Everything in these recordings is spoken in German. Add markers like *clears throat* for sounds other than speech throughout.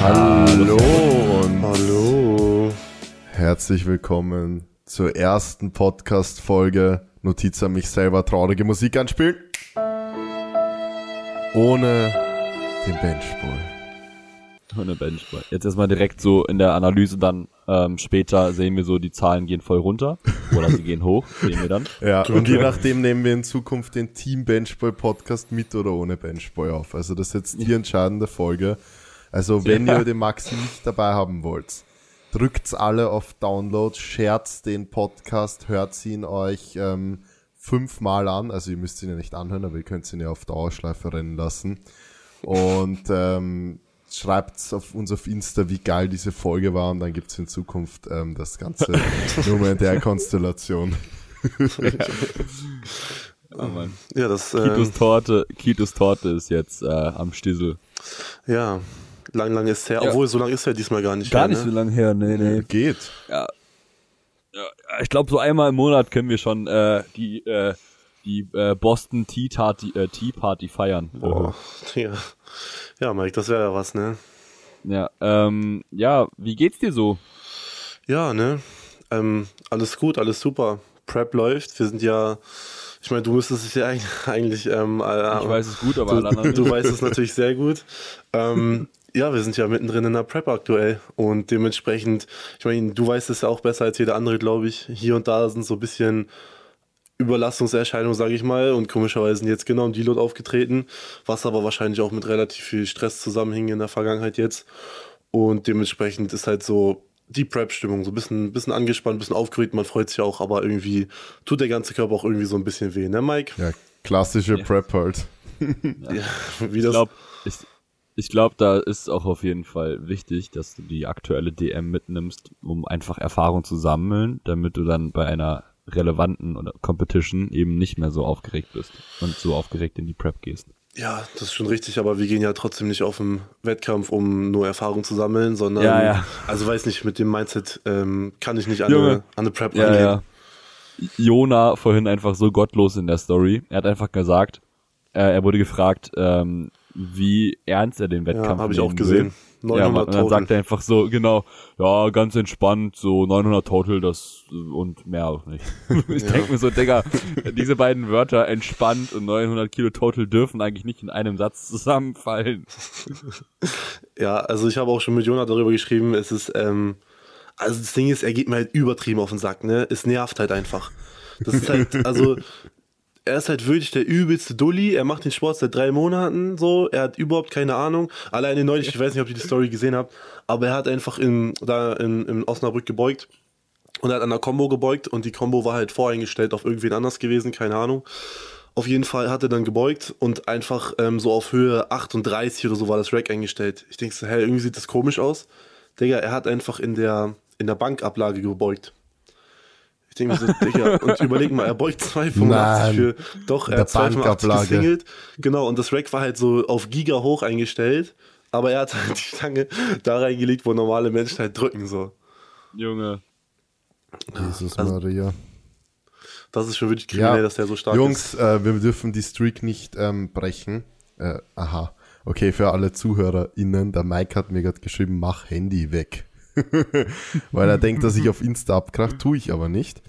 Hallo und Hallo. herzlich willkommen zur ersten Podcast-Folge Notiz an mich selber traurige Musik anspielen. Ohne den Benchboy. Ohne Benchboy. Jetzt erstmal direkt so in der Analyse dann ähm, später sehen wir so, die Zahlen gehen voll runter oder sie gehen hoch, *laughs* sehen wir dann. Ja, und je nachdem nehmen wir in Zukunft den Team Benchboy Podcast mit oder ohne Benchboy auf. Also das ist jetzt die entscheidende Folge. Also wenn Ja. ihr den Maxi nicht dabei haben wollt, drückt's alle auf Download, shared den Podcast, hört ihn euch ähm, fünfmal an. Also ihr müsst ihn ja nicht anhören, aber ihr könnt ihn ja auf Dauerschleife rennen lassen. Und ähm, schreibt auf uns auf Insta, wie geil diese Folge war und dann gibt's in Zukunft ähm, das Ganze *laughs* nur mehr in der Konstellation. Oh Mann. Ja, das, Kitos ähm, Torte, Kitos Torte ist jetzt äh, am Stissel. ja, lang, lang ist her. Ja. Obwohl, so lang ist er diesmal gar nicht her, ne? lange her, nee, nee. Geht. Ja. ja ich glaube, so einmal im Monat können wir schon äh, die, äh, die äh, Boston Tea Party, äh, Tea Party feiern. Boah, ja. ja, Mike, das wäre ja was, ne? Ja, ähm, ja, wie geht's dir so? Ja, ne? Ähm, alles gut, alles super. Prep läuft. Wir sind ja, ich meine, du müsstest es ja *laughs* eigentlich, ähm, äh, Ich weiß es gut, aber alle du, anderen du nicht. weißt es natürlich sehr gut. Ähm, *laughs* ja, wir sind ja mittendrin in der Prep aktuell und dementsprechend, ich meine, du weißt es ja auch besser als jeder andere, glaube ich. Hier und da sind so ein bisschen Überlastungserscheinungen, sage ich mal, und komischerweise sind jetzt genau im Deload aufgetreten, was aber wahrscheinlich auch mit relativ viel Stress zusammenhing in der Vergangenheit jetzt. Und dementsprechend ist halt so die Prep-Stimmung so ein bisschen, bisschen angespannt, ein bisschen aufgeregt, man freut sich auch, aber irgendwie tut der ganze Körper auch irgendwie so ein bisschen weh, ne, Mike? Ja, klassische Prep halt. *laughs* Ja, wie Ich das, glaube, ich, ich glaub, da ist auch auf jeden Fall wichtig, dass du die aktuelle DM mitnimmst, um einfach Erfahrung zu sammeln, damit du dann bei einer relevanten oder Competition eben nicht mehr so aufgeregt bist und so aufgeregt in die Prep gehst. Ja, das ist schon richtig, aber wir gehen ja trotzdem nicht auf den Wettkampf, um nur Erfahrung zu sammeln, sondern, Ja, ja. also weiß nicht, mit dem Mindset ähm, kann ich nicht an Junge. eine, an eine Prep Ja, rangehen. ja. Jona vorhin einfach so gottlos in der Story. Er hat einfach gesagt, äh, er wurde gefragt, ähm, wie ernst er den Ja, Wettkampf habe ich auch gesehen. Will. Ja, 900 und dann sagt er einfach so, genau, ja, ganz entspannt, so 900 Total, das und mehr auch nicht. *laughs* *laughs* ich Ja. denk mir so, Digga, diese beiden Wörter, entspannt und 900 Kilo Total, dürfen eigentlich nicht in einem Satz zusammenfallen. *laughs* Ja, also ich habe auch schon mit Jonah darüber geschrieben, es ist, ähm, also das Ding ist, er geht mir halt übertrieben auf den Sack, ne? Es nervt halt einfach. Das ist halt, also, er ist halt wirklich der übelste Dulli, er macht den Sport seit drei Monaten so, er hat überhaupt keine Ahnung. Alleine neulich, ich weiß nicht, ob ihr die Story gesehen habt, aber er hat einfach in, da in, in Osnabrück gebeugt und er hat an der Combo gebeugt und die Combo war halt voreingestellt auf irgendwen anders gewesen, keine Ahnung. Auf jeden Fall hat er dann gebeugt und einfach ähm, so auf Höhe 38 oder so war das Rack eingestellt. Ich denke so, hä, irgendwie sieht das komisch aus. Digga, er hat einfach in der, in der Bankablage gebeugt. Ich denke mir so, Digga, und überleg mal, er beugt 2,85 Nein. für, doch, er hat 2,85 Bankablage. gesingelt. Genau, und das Rack war halt so auf Giga hoch eingestellt, aber er hat halt die Stange da reingelegt, wo normale Menschen halt drücken, so. Junge. Jesus also- Maria. Das ist schon wirklich kriminell, Ja, dass der so stark ist. Jungs, äh, wir dürfen die Streak nicht ähm, brechen. Äh, aha. Okay, für alle ZuhörerInnen, der Mike hat mir gerade geschrieben, mach Handy weg. *laughs* Weil er denkt, dass ich auf Insta abkracht, tue ich aber nicht.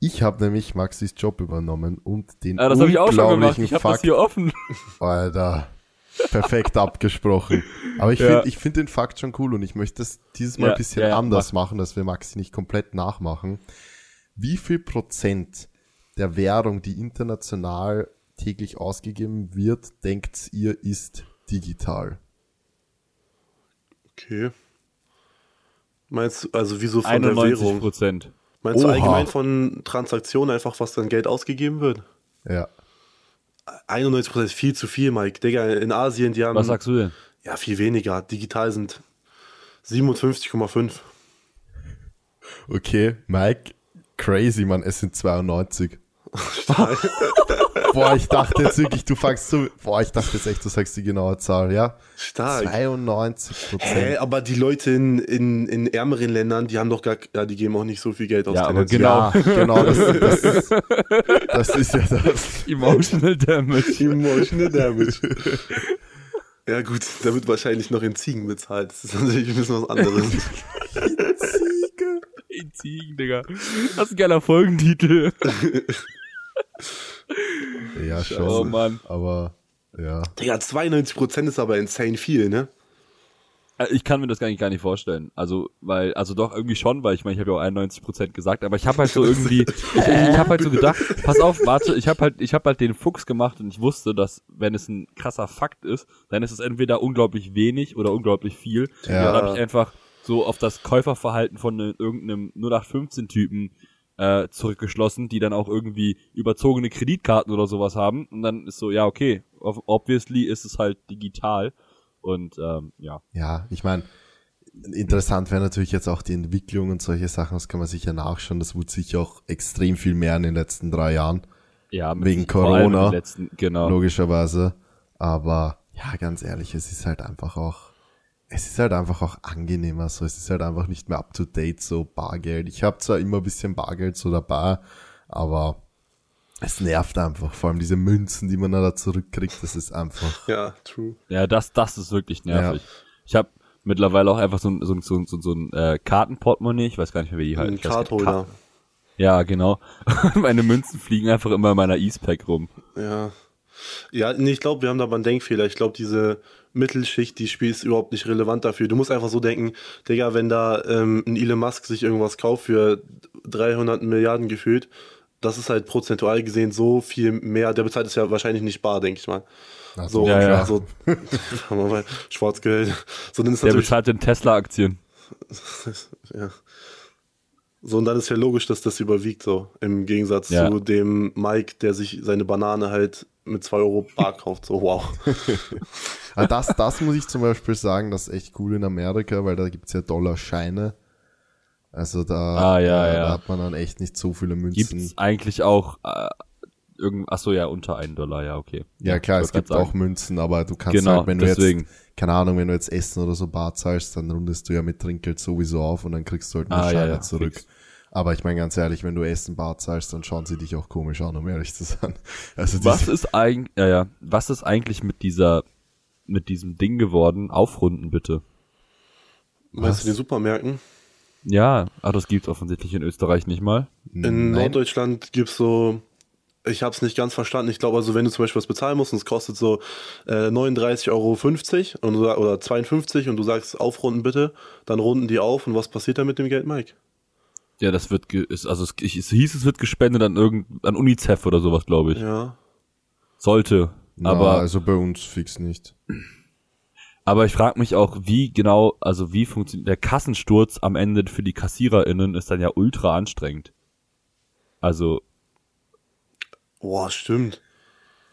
Ich habe nämlich Maxis Job übernommen und den Ja, das habe ich auch schon gemacht. unglaublichen Ich habe Fakt, das hier offen. Alter, perfekt abgesprochen. Aber ich Ja. finde ich find den Fakt schon cool und ich möchte es dieses Mal Ja, ein bisschen ja, anders machen, dass wir Maxi nicht komplett nachmachen. Wie viel Prozent der Währung, die international täglich ausgegeben wird, denkt ihr, ist digital? Okay. Meinst du, also wieso von der 91 Währung? Prozent. Meinst du Oha. allgemein von Transaktionen einfach, was dann Geld ausgegeben wird? Ja. 91% ist viel zu viel, Mike. Digga, in Asien, die haben. Was sagst du denn? Ja, viel weniger. Digital sind 57,5. Okay, Mike, crazy, man, es sind 92. *laughs* *laughs* Boah, ich dachte jetzt wirklich, du fangst so. Boah, ich dachte jetzt echt, du sagst die genaue Zahl, ja? Stark. 92 Hä, Prozent. aber die Leute in, in, in ärmeren Ländern, die haben doch gar, ja, die geben auch nicht so viel Geld aus. Ja, aber genau. Ja, genau, das, das, ist, das ist ja das. Emotional Damage. Emotional Damage. Ja gut, da wird wahrscheinlich noch in Ziegen bezahlt. Das ist natürlich ein bisschen was anderes. Ziege. In Ziegen, Digga. Das ist ein geiler Folgentitel. *laughs* Ja, schon. Oh Mann. Aber, ja. Digga, 92% ist aber insane viel, ne? Äh, Ich kann mir das gar nicht, gar nicht vorstellen. Also, weil, also doch irgendwie schon, weil ich meine, ich habe ja auch 91% gesagt, aber ich habe halt so irgendwie, *laughs* ich, ich habe halt so gedacht, pass auf, warte, ich habe halt, ich habe halt den Fuchs gemacht und ich wusste, dass wenn es ein krasser Fakt ist, dann ist es entweder unglaublich wenig oder unglaublich viel. Ja. Dann habe ich einfach so auf das Käuferverhalten von ne- irgendeinem 0815-Typen äh, zurückgeschlossen, die dann auch irgendwie überzogene Kreditkarten oder sowas haben. Und dann ist so, ja, okay, ob- obviously ist es halt digital. Und ähm, ja. Ja, ich meine, interessant wäre natürlich jetzt auch die Entwicklung und solche Sachen, das kann man sicher nachschauen. Das wurde sicher auch extrem viel mehr in den letzten drei Jahren, Ja, Wegen Corona. Letzten, genau. logischerweise. Aber ja, ganz ehrlich, es ist halt einfach auch, es ist halt einfach auch angenehmer. So, es ist halt einfach nicht mehr up to date, so Bargeld. Ich habe zwar immer ein bisschen Bargeld so dabei, aber es nervt einfach. Vor allem diese Münzen, die man da zurückkriegt, das ist einfach. Ja, true. Ja, das, das ist wirklich nervig. Ich habe mittlerweile auch einfach so ein, so ein, so ein, so ein, so ein äh, Kartenportemonnaie, ich weiß gar nicht mehr, wie die heißen. Ein Cardholder. Ja, genau. *laughs* Meine Münzen fliegen einfach immer in meiner Eastpack rum. Ja. Ja, nee, ich glaube, wir haben da aber einen Denkfehler. Ich glaube, diese Mittelschicht, die Spiel ist überhaupt nicht relevant dafür. Du musst einfach so denken, Digga, wenn da ähm, ein Elon Musk sich irgendwas kauft für 300 Milliarden gefühlt, das ist halt prozentual gesehen so viel mehr. Der bezahlt es ja wahrscheinlich nicht bar, denke ich mal. Ach So, Ja, ja. *laughs* so sagen wir mal, Schwarzgeld. So, Der bezahlt den Tesla-Aktien. *laughs* ja. So, und dann ist ja logisch, dass das überwiegt, so. Im Gegensatz Ja. zu dem Mike, der sich seine Banane halt mit 2 Euro bar kauft. So, wow. *laughs* Ah, das, das muss ich zum Beispiel sagen, das ist echt cool in Amerika, weil da gibt's ja Dollarscheine. Also da, Ah, ja, äh, ja. da hat man dann echt nicht so viele Münzen. Gibt's eigentlich auch äh, irgend, ach so ja, unter einen Dollar, ja, okay. Ja klar, es gibt grad auch sagen. Münzen, aber du kannst Genau, halt, wenn du deswegen. jetzt, keine Ahnung, wenn du jetzt Essen oder so bar zahlst, dann rundest du ja mit Trinkgeld sowieso auf und dann kriegst du halt nur Ah, ja, Scheine ja, zurück. fix. Aber ich meine ganz ehrlich, wenn du Essen bar zahlst, dann schauen sie dich auch komisch an, um ehrlich zu sein. *laughs* Also Was ist eigentlich, ja, ja, was ist eigentlich mit dieser, mit diesem Ding geworden? Aufrunden bitte. Meinst Was? du den Supermärkten? Ja, ah, das gibt's offensichtlich in Österreich nicht mal. In Nein. Norddeutschland gibt's so, ich habe es nicht ganz verstanden. Ich glaube, also wenn du zum Beispiel was bezahlen musst und es kostet so äh, 39,50 Euro und du, oder 52 und du sagst aufrunden bitte, dann runden die auf und was passiert dann mit dem Geld, Mike? Ja, das wird, ge ist, also es, ich, es hieß, es wird gespendet an irgend, an UNICEF oder sowas, glaube ich. Ja. Sollte. Na, Aber, also bei uns fix nicht. aber ich frage mich auch, wie genau, also wie funktioniert, der Kassensturz am Ende für die KassiererInnen ist dann ja ultra anstrengend. Also, Boah, stimmt.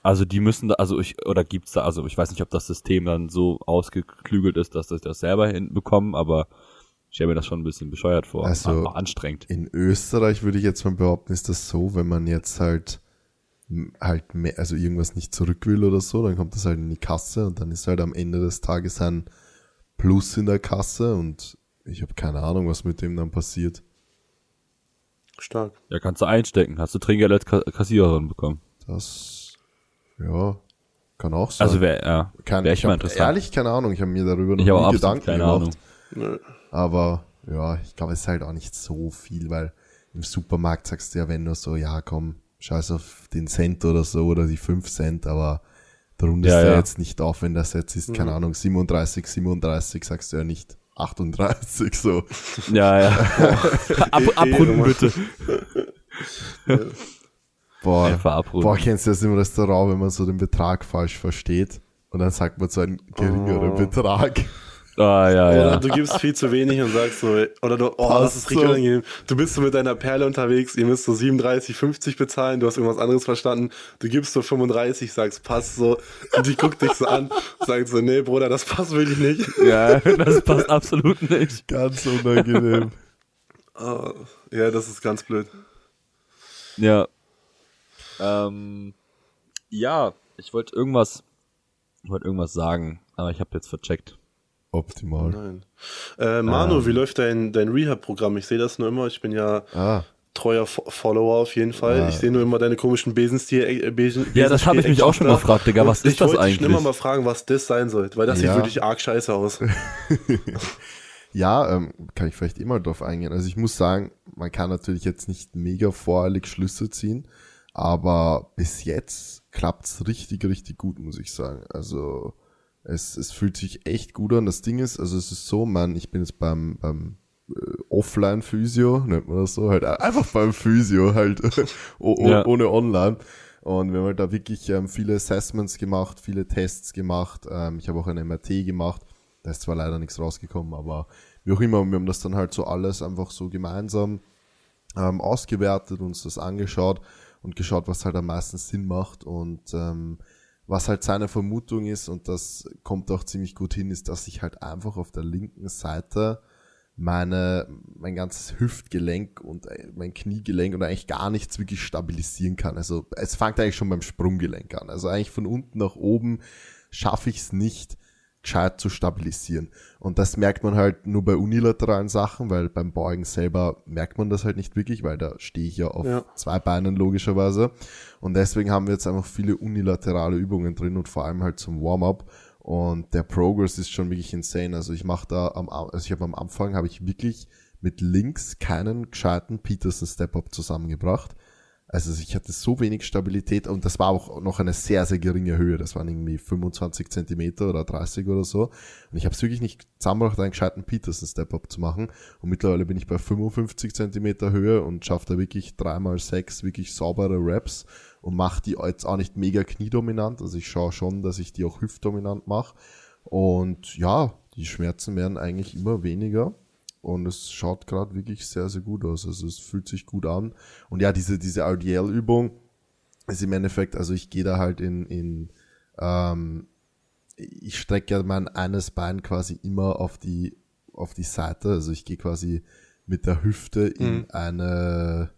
Also die müssen da, also ich, oder gibt's da, also ich weiß nicht, ob das System dann so ausgeklügelt ist, dass sie das selber hinbekommen, aber ich stelle mir das schon ein bisschen bescheuert vor. Also- anstrengend. In Österreich würde ich jetzt mal behaupten, ist das so, wenn man jetzt halt halt mehr, also irgendwas nicht zurück will oder so, dann kommt das halt in die Kasse und dann ist halt am Ende des Tages ein Plus in der Kasse und ich habe keine Ahnung, was mit dem dann passiert. Stark. Ja, kannst du einstecken. Hast du Trinkgeld als Ka Kassiererin bekommen? Das, ja, kann auch sein. Also wäre, ja, Kein, wäre ich mal interessant. ehrlich keine Ahnung, ich habe mir darüber noch ich habe nie absolut Gedanken keine gemacht. Ahnung. Aber ja, ich glaube, es ist halt auch nicht so viel, weil im Supermarkt sagst du ja, wenn nur so, ja komm, scheiß auf den Cent oder so oder die 5 Cent, aber da rundest Ja, du ja ja. jetzt nicht auf, wenn das jetzt ist, keine Ahnung, 37, 37, sagst du ja nicht 38 so. Ja, ja. *laughs* Ab, abrunden bitte. Boah, Einfach abrunden. boah, kennst du das im Restaurant, wenn man so den Betrag falsch versteht? Und dann sagt man so einen geringeren Oh. Betrag. Ah, ja, Oder ja. du gibst viel zu wenig und sagst so, oder du, oh, das ist richtig so. unangenehm. Du bist so mit deiner Perle unterwegs, ihr müsst so 37, 50 bezahlen, du hast irgendwas anderes verstanden, du gibst so 35, sagst, passt so, und die guckt dich so an, sagt so, nee, Bruder, das passt wirklich nicht. Ja, das passt absolut nicht. Ganz unangenehm. Oh, ja, das ist ganz blöd. Ja. Ähm, ja, ich wollte irgendwas, ich wollte irgendwas sagen, aber ich habe jetzt vercheckt. Optimal. Nein. Äh, Manu, wie läuft dein, dein Rehab-Programm? Ich sehe das nur immer, ich bin ja Ah, treuer Fo- Follower auf jeden Fall. Ja. Ich sehe nur immer deine komischen Besenstil. Äh, Besen, Ja, das habe ich mich auch schon mal gefragt, Digga. Was ich ist das wollte dich schon eigentlich? immer mal fragen, was das sein soll, weil das Ja. sieht wirklich arg scheiße aus. *laughs* Ja, ähm, kann ich vielleicht immer drauf eingehen. Also ich muss sagen, man kann natürlich jetzt nicht mega voreilig Schlüsse ziehen, aber bis jetzt klappt's richtig, richtig gut, muss ich sagen. Also es, es fühlt sich echt gut an. Das Ding ist, also es ist so, man, ich bin jetzt beim, beim äh, Offline-Physio, nennt man das so, halt einfach beim Physio, halt *laughs* o- o- Ja. ohne online. Und wir haben halt da wirklich ähm, viele Assessments gemacht, viele Tests gemacht. Ähm, ich habe auch ein MRT gemacht. Da ist zwar leider nichts rausgekommen, aber wie auch immer, wir haben das dann halt so alles einfach so gemeinsam ähm, ausgewertet, uns das angeschaut und geschaut, was halt am meisten Sinn macht und ähm, was halt seine Vermutung ist und das kommt auch ziemlich gut hin, ist, dass ich halt einfach auf der linken Seite meine, mein ganzes Hüftgelenk und äh, mein Kniegelenk und eigentlich gar nichts wirklich stabilisieren kann. Also es fängt eigentlich schon beim Sprunggelenk an. Also eigentlich von unten nach oben schaffe ich es nicht, gescheit zu stabilisieren. Und das merkt man halt nur bei unilateralen Sachen, weil beim Beugen selber merkt man das halt nicht wirklich, weil da stehe ich ja auf Ja. zwei Beinen logischerweise. Und deswegen haben wir jetzt einfach viele unilaterale Übungen drin und vor allem halt zum Warm-up. Und der Progress ist schon wirklich insane. Also ich mache da am, also ich habe am Anfang habe ich wirklich mit links keinen gescheiten Peterson Step-Up zusammengebracht. Also ich hatte so wenig Stabilität und das war auch noch eine sehr, sehr geringe Höhe. Das waren irgendwie 25 Zentimeter oder 30 oder so. Und ich habe es wirklich nicht zusammengebracht, einen gescheiten Peterson Step-Up zu machen. Und mittlerweile bin ich bei 55 Zentimeter Höhe und schaffe da wirklich dreimal sechs wirklich saubere Reps und mache die jetzt auch nicht mega kniedominant. Also ich schaue schon, dass ich die auch hüftdominant mache. Und ja, die Schmerzen werden eigentlich immer weniger. Und es schaut gerade wirklich sehr, sehr gut aus. Also es fühlt sich gut an. Und ja, diese, diese RDL-Übung ist im Endeffekt, also ich gehe da halt in, in ähm, ich strecke ja mein eines Bein quasi immer auf die, auf die Seite. Also ich gehe quasi mit der Hüfte in Mhm. eine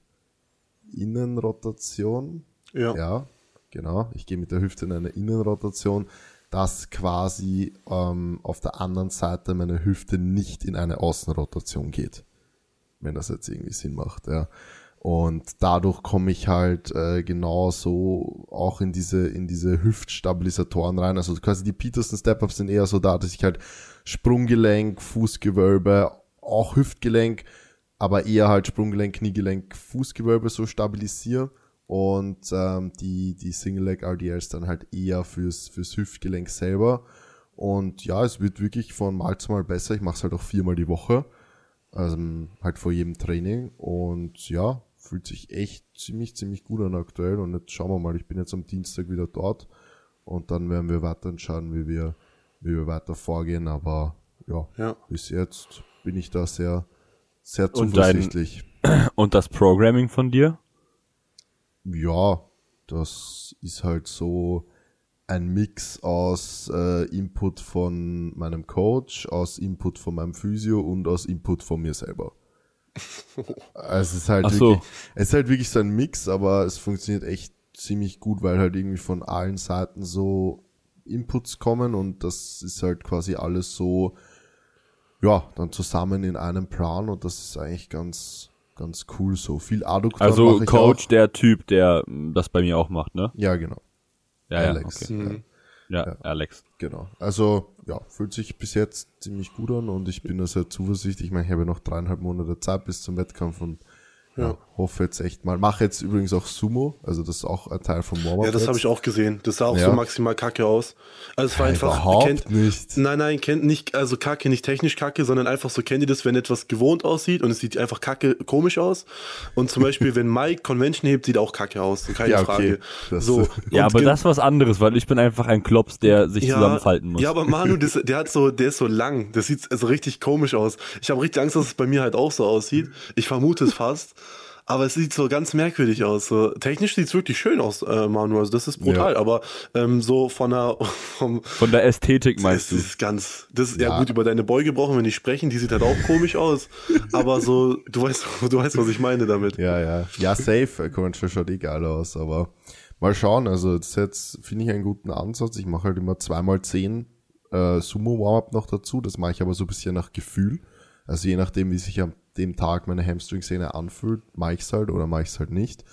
Innenrotation. Ja. Ja, genau. Ich gehe mit der Hüfte in eine Innenrotation, dass quasi ähm, auf der anderen Seite meine Hüfte nicht in eine Außenrotation geht. Wenn das jetzt irgendwie Sinn macht, ja. Und dadurch komme ich halt äh, genauso auch in diese, in diese Hüftstabilisatoren rein. Also quasi die Peterson Step-Ups sind eher so da, dass ich halt Sprunggelenk, Fußgewölbe, auch Hüftgelenk, aber eher halt Sprunggelenk, Kniegelenk, Fußgewölbe so stabilisiere und ähm, die, die Single Leg RDLs dann halt eher fürs, fürs Hüftgelenk selber. Und ja, es wird wirklich von Mal zu Mal besser. Ich mache es halt auch viermal die Woche. Also halt vor jedem Training. Und ja, fühlt sich echt ziemlich, ziemlich gut an aktuell. Und jetzt schauen wir mal, ich bin jetzt am Dienstag wieder dort. Und dann werden wir weiter entscheiden, wie wir, wie wir weiter vorgehen. Aber ja, Ja. bis jetzt bin ich da sehr, sehr Und dein- zuversichtlich. *clears throat* Und das Programming von dir? Ja, das ist halt so ein Mix aus äh, Input von meinem Coach, aus Input von meinem Physio und aus Input von mir selber. *laughs* Also es ist halt Ach so. wirklich, es ist halt wirklich so ein Mix, aber es funktioniert echt ziemlich gut, weil halt irgendwie von allen Seiten so Inputs kommen und das ist halt quasi alles so, ja, dann zusammen in einem Plan und das ist eigentlich ganz, ganz cool so. Viel Adduktor Also Coach, auch. der Typ, der mm, das bei mir auch macht, ne? Ja, genau. Ja, Alex. ja, okay. Mhm. ja, Ja. Alex. Genau. Also, ja, fühlt sich bis jetzt ziemlich gut an und ich bin da sehr zuversichtlich. Ich meine, ich habe ja noch dreieinhalb Monate Zeit bis zum Wettkampf und ja. Ja. Hoffe jetzt echt mal. Mache jetzt übrigens auch Sumo, also das ist auch ein Teil vom Warm-Up. Ja, das habe ich auch gesehen. Das sah auch Ja. so maximal kacke aus. Also es war Ja, einfach. überhaupt kennt, nicht. Nein, nein, kennt nicht, also kacke, nicht technisch kacke, sondern einfach so kennt ihr das, wenn etwas gewohnt aussieht und es sieht einfach kacke komisch aus. Und zum Beispiel, *laughs* wenn Mike Convention hebt, sieht auch kacke aus. Keine Ja, okay. Frage. Das- so. *laughs* Ja, aber das ist was anderes, weil ich bin einfach ein Klops, der sich zusammenfalten muss. Ja, aber Manu, das, der hat so, der ist so lang. Das sieht also richtig komisch aus. Ich habe richtig Angst, dass es bei mir halt auch so aussieht. Ich vermute es fast. Aber es sieht so ganz merkwürdig aus. So, technisch sieht es wirklich schön aus, äh, Manu. Also das ist brutal. Ja. Aber ähm, so von der vom, Von der Ästhetik meinst das du? ist ganz. Das ist ja. Ja. gut über deine Beuge brauchen wir nicht sprechen. Die sieht halt auch komisch aus. Aber so, du weißt, du weißt, was ich meine damit. Ja, ja. Ja, safe. Convention schaut eh geil aus, aber mal schauen. Also, das jetzt finde ich einen guten Ansatz. Ich mache halt immer zweimal zehn äh, Sumo Warm-Up noch dazu. Das mache ich aber so ein bisschen nach Gefühl. Also je nachdem, wie sich am dem Tag meine Hamstring-Szene anfühlt, mache ich es halt oder mache ich es halt nicht.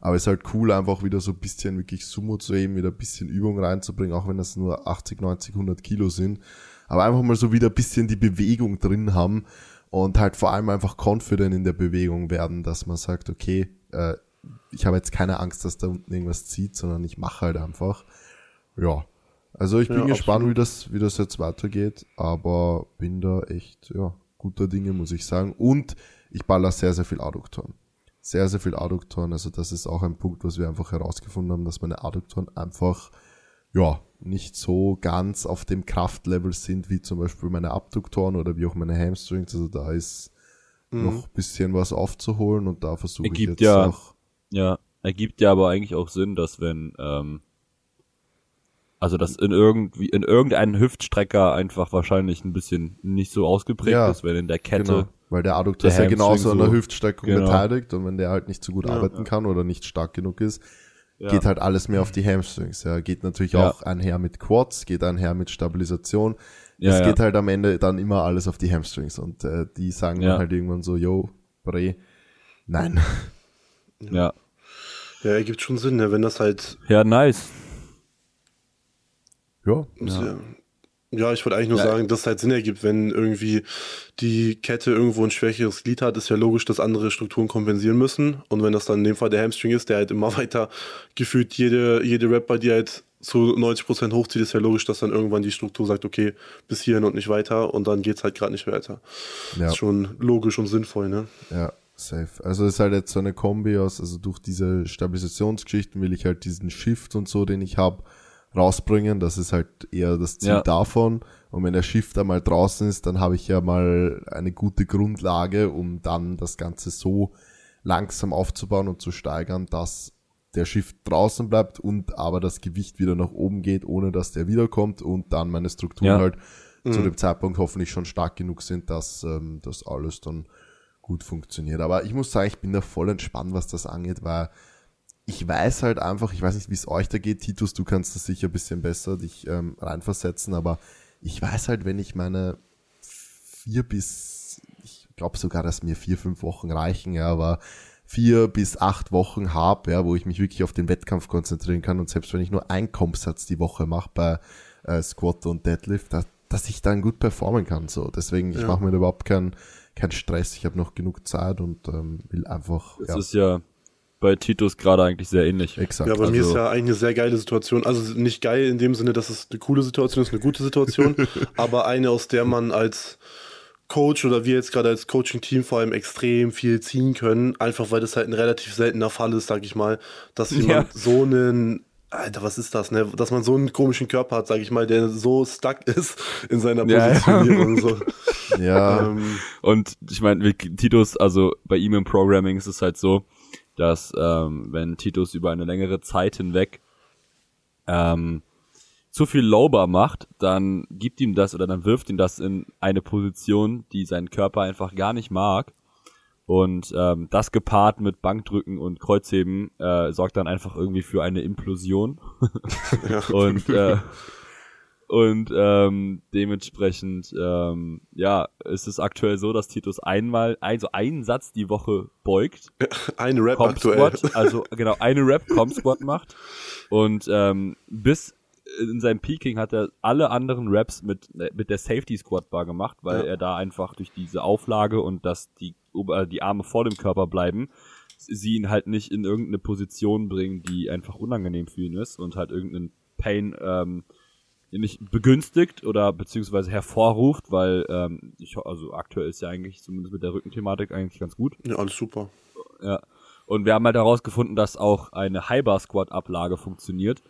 Aber es ist halt cool, einfach wieder so ein bisschen wirklich Sumo zu heben, wieder ein bisschen Übung reinzubringen, auch wenn das nur 80, 90, 100 Kilo sind. Aber einfach mal so wieder ein bisschen die Bewegung drin haben und halt vor allem einfach confident in der Bewegung werden, dass man sagt, okay, äh, ich habe jetzt keine Angst, dass da unten irgendwas zieht, sondern ich mache halt einfach. Ja. Also ich bin Ja, gespannt, absolut. wie das, wie das jetzt weitergeht, aber bin da echt, ja, guter Dinge, muss ich sagen. Und ich baller sehr, sehr viel Adduktoren. Sehr, sehr viel Adduktoren. Also das ist auch ein Punkt, was wir einfach herausgefunden haben, dass meine Adduktoren einfach, ja, nicht so ganz auf dem Kraftlevel sind, wie zum Beispiel meine Abduktoren oder wie auch meine Hamstrings. Also da ist Mhm. noch ein bisschen was aufzuholen und da versuche ich jetzt ja- auch. Ja, ergibt ja aber eigentlich auch Sinn, dass wenn, ähm, also dass in irgendwie, in irgendeinem Hüftstrecker einfach wahrscheinlich ein bisschen nicht so ausgeprägt Ja, ist, wenn in der Kette. Genau, weil der Adduktor der ist ja genauso an der Hüftstreckung genau. beteiligt und wenn der halt nicht so gut Ja, arbeiten kann oder nicht stark genug ist, Ja. geht halt alles mehr auf die Hamstrings. Ja, geht natürlich Ja. auch einher mit Quads, geht einher mit Stabilisation. Ja, es ja. geht halt am Ende dann immer alles auf die Hamstrings und äh, die sagen Ja. dann halt irgendwann so, yo, Bre, nein. Ja. Ja, ergibt schon Sinn, ne? wenn das halt Ja, nice. Ja, Ja. ja, ich wollte eigentlich nur Ja. sagen, dass es halt Sinn ergibt, wenn irgendwie die Kette irgendwo ein schwächeres Glied hat, ist ja logisch, dass andere Strukturen kompensieren müssen. Und wenn das dann in dem Fall der Hamstring ist, der halt immer *laughs* weiter gefühlt jede, jede Rap bei dir halt zu 90% hochzieht, ist ja logisch, dass dann irgendwann die Struktur sagt, okay, bis hierhin und nicht weiter und dann geht's halt gerade nicht weiter. ja. Ist schon logisch und sinnvoll, ne? Ja, safe. Also es ist halt jetzt so eine Kombi aus, also durch diese Stabilisationsgeschichten will ich halt diesen Shift und so, den ich habe, rausbringen. Das ist halt eher das Ziel Ja. davon. Und wenn der Shift einmal draußen ist, dann habe ich ja mal eine gute Grundlage, um dann das Ganze so langsam aufzubauen und zu steigern, dass der Shift draußen bleibt und aber das Gewicht wieder nach oben geht, ohne dass der wiederkommt und dann meine Strukturen Ja. halt zu dem Zeitpunkt hoffentlich schon stark genug sind, dass ähm, das alles dann gut funktioniert. Aber ich muss sagen, ich bin da voll entspannt, was das angeht, weil ich weiß halt einfach, ich weiß nicht, wie es euch da geht, Titus, du kannst das sicher ein bisschen besser dich ähm, reinversetzen, aber ich weiß halt, wenn ich meine vier bis, ich glaube sogar, dass mir vier, fünf Wochen reichen, ja, aber vier bis acht Wochen habe, ja, wo ich mich wirklich auf den Wettkampf konzentrieren kann und selbst wenn ich nur einen Kompsatz die Woche mache bei äh, Squat und Deadlift, dass, dass ich dann gut performen kann. So, deswegen ich Ja. mache mir da überhaupt keinen keinen Stress. Ich habe noch genug Zeit und ähm, will einfach Das ja, ist ja bei Titus gerade eigentlich sehr ähnlich. exakt. Ja, bei mir Also- ist ja eigentlich eine sehr geile Situation. Also nicht geil in dem Sinne, dass es eine coole Situation ist, eine gute Situation, *laughs* aber eine, aus der man als Coach oder wir jetzt gerade als Coaching-Team vor allem extrem viel ziehen können, einfach weil das halt ein relativ seltener Fall ist, sag ich mal, dass *laughs* jemand so einen Alter, was ist das, ne? Dass man so einen komischen Körper hat, sag ich mal, der so stuck *laughs* ist in seiner Ja, ja. Positionierung. So. ja, ähm, Und ich meine, Titus, also bei ihm im Programming ist es halt so, dass ähm, wenn Titus über eine längere Zeit hinweg ähm, zu viel Lowbar macht, dann gibt ihm das oder dann wirft ihn das in eine Position, die sein Körper einfach gar nicht mag. Und ähm, das gepaart mit Bankdrücken und Kreuzheben äh, sorgt dann einfach irgendwie für eine Implosion. *laughs* ja. und äh, und ähm, dementsprechend ähm, ja ist es aktuell so, dass Titus einmal also einen Satz die Woche beugt, *laughs* Ein Rap Comp aktuell. Squat, also genau eine Rap Comp Squat macht und ähm, bis in seinem Peaking hat er alle anderen Raps mit mit der Safety Squat Bar gemacht, weil Ja. er da einfach durch diese Auflage und dass die Ober- die Arme vor dem Körper bleiben, sie ihn halt nicht in irgendeine Position bringen, die einfach unangenehm für ihn ist und halt irgendeinen Pain ähm, nicht begünstigt oder beziehungsweise hervorruft, weil ähm, ich also aktuell ist ja eigentlich zumindest mit der Rückenthematik eigentlich ganz gut. Ja, alles super. Ja. Und wir haben halt herausgefunden, dass auch eine High-Bar Squat Ablage funktioniert.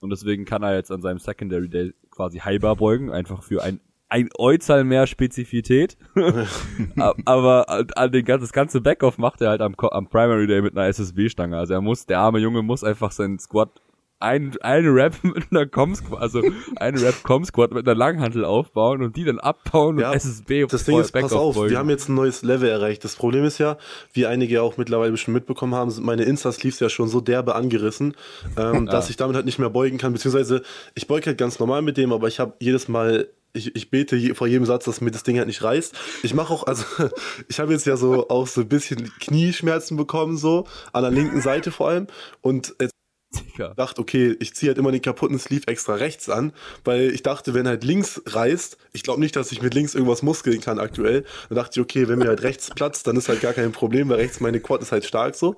Und deswegen kann er jetzt an seinem Secondary Day quasi Bar beugen, einfach für ein ein Euzahl mehr Spezifität. *laughs* Aber an den, gan- das ganze Backoff macht er halt am, am Primary Day mit einer SSB-Stange. Also er muss, der arme Junge muss einfach seinen Squat ein, eine Rap *laughs* mit einer Com Squat, also eine Rap Com Squat mit einer Langhantel aufbauen und die dann abbauen Ja, und SSB Das Ding ist, pass auf, wir haben jetzt ein neues Level erreicht. Das Problem ist ja, wie einige auch mittlerweile bestimmt mitbekommen haben, sind meine Insta-Sleeves ja schon so derbe angerissen, ähm, *laughs* dass ich damit halt nicht mehr beugen kann. Beziehungsweise, ich beuge halt ganz normal mit dem, aber ich habe jedes Mal ich, ich bete je, vor jedem Satz, dass mir das Ding halt nicht reißt. Ich mache auch, also *laughs* ich habe jetzt ja so auch so ein bisschen Knieschmerzen bekommen, so an der linken Seite vor allem. Und jetzt Digga. dachte, okay, ich ziehe halt immer den kaputten Sleeve extra rechts an, weil ich dachte, wenn halt links reißt, ich glaube nicht, dass ich mit links irgendwas muskeln kann aktuell. Dann dachte ich, okay, wenn mir halt rechts platzt, dann ist halt gar kein Problem, weil rechts meine Quad ist halt stark so.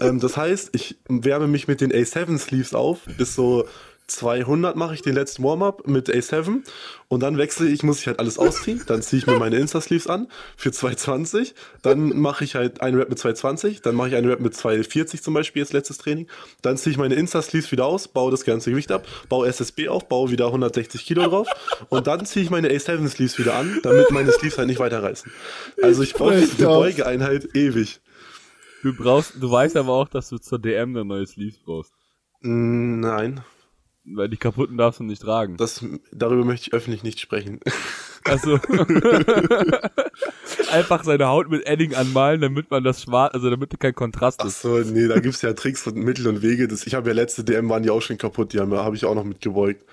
ähm, das heißt, ich wärme mich mit den A7 Sleeves auf, bis so 200 mache ich den letzten Warm-up mit A7 und dann wechsle ich, muss ich halt alles ausziehen, dann ziehe ich mir meine Insta-Sleeves an für 220, dann mache ich halt eine Rap mit 220, dann mache ich eine Rap mit 240 zum Beispiel, jetzt letztes Training, dann ziehe ich meine Insta-Sleeves wieder aus, baue das ganze Gewicht ab, baue SSB auf, baue wieder 160 Kilo drauf und dann ziehe ich meine A7-Sleeves wieder an, damit meine Sleeves halt nicht weiterreißen. Also ich brauche Echt, die ja. Beugeeinheit ewig. Du brauchst, du weißt aber auch, dass du zur DM eine neue Sleeves brauchst. Mm, Nein, Weil die kaputten darfst du nicht tragen. das, darüber möchte ich öffentlich nicht sprechen. Also *laughs* einfach seine Haut mit Edding anmalen, damit man das schwarz, also damit kein Kontrast Ach ist. so, nee, da gibt's ja Tricks und Mittel und Wege. Das, ich habe ja letzte DM waren die auch schon kaputt, die haben habe ich auch noch mitgebeugt.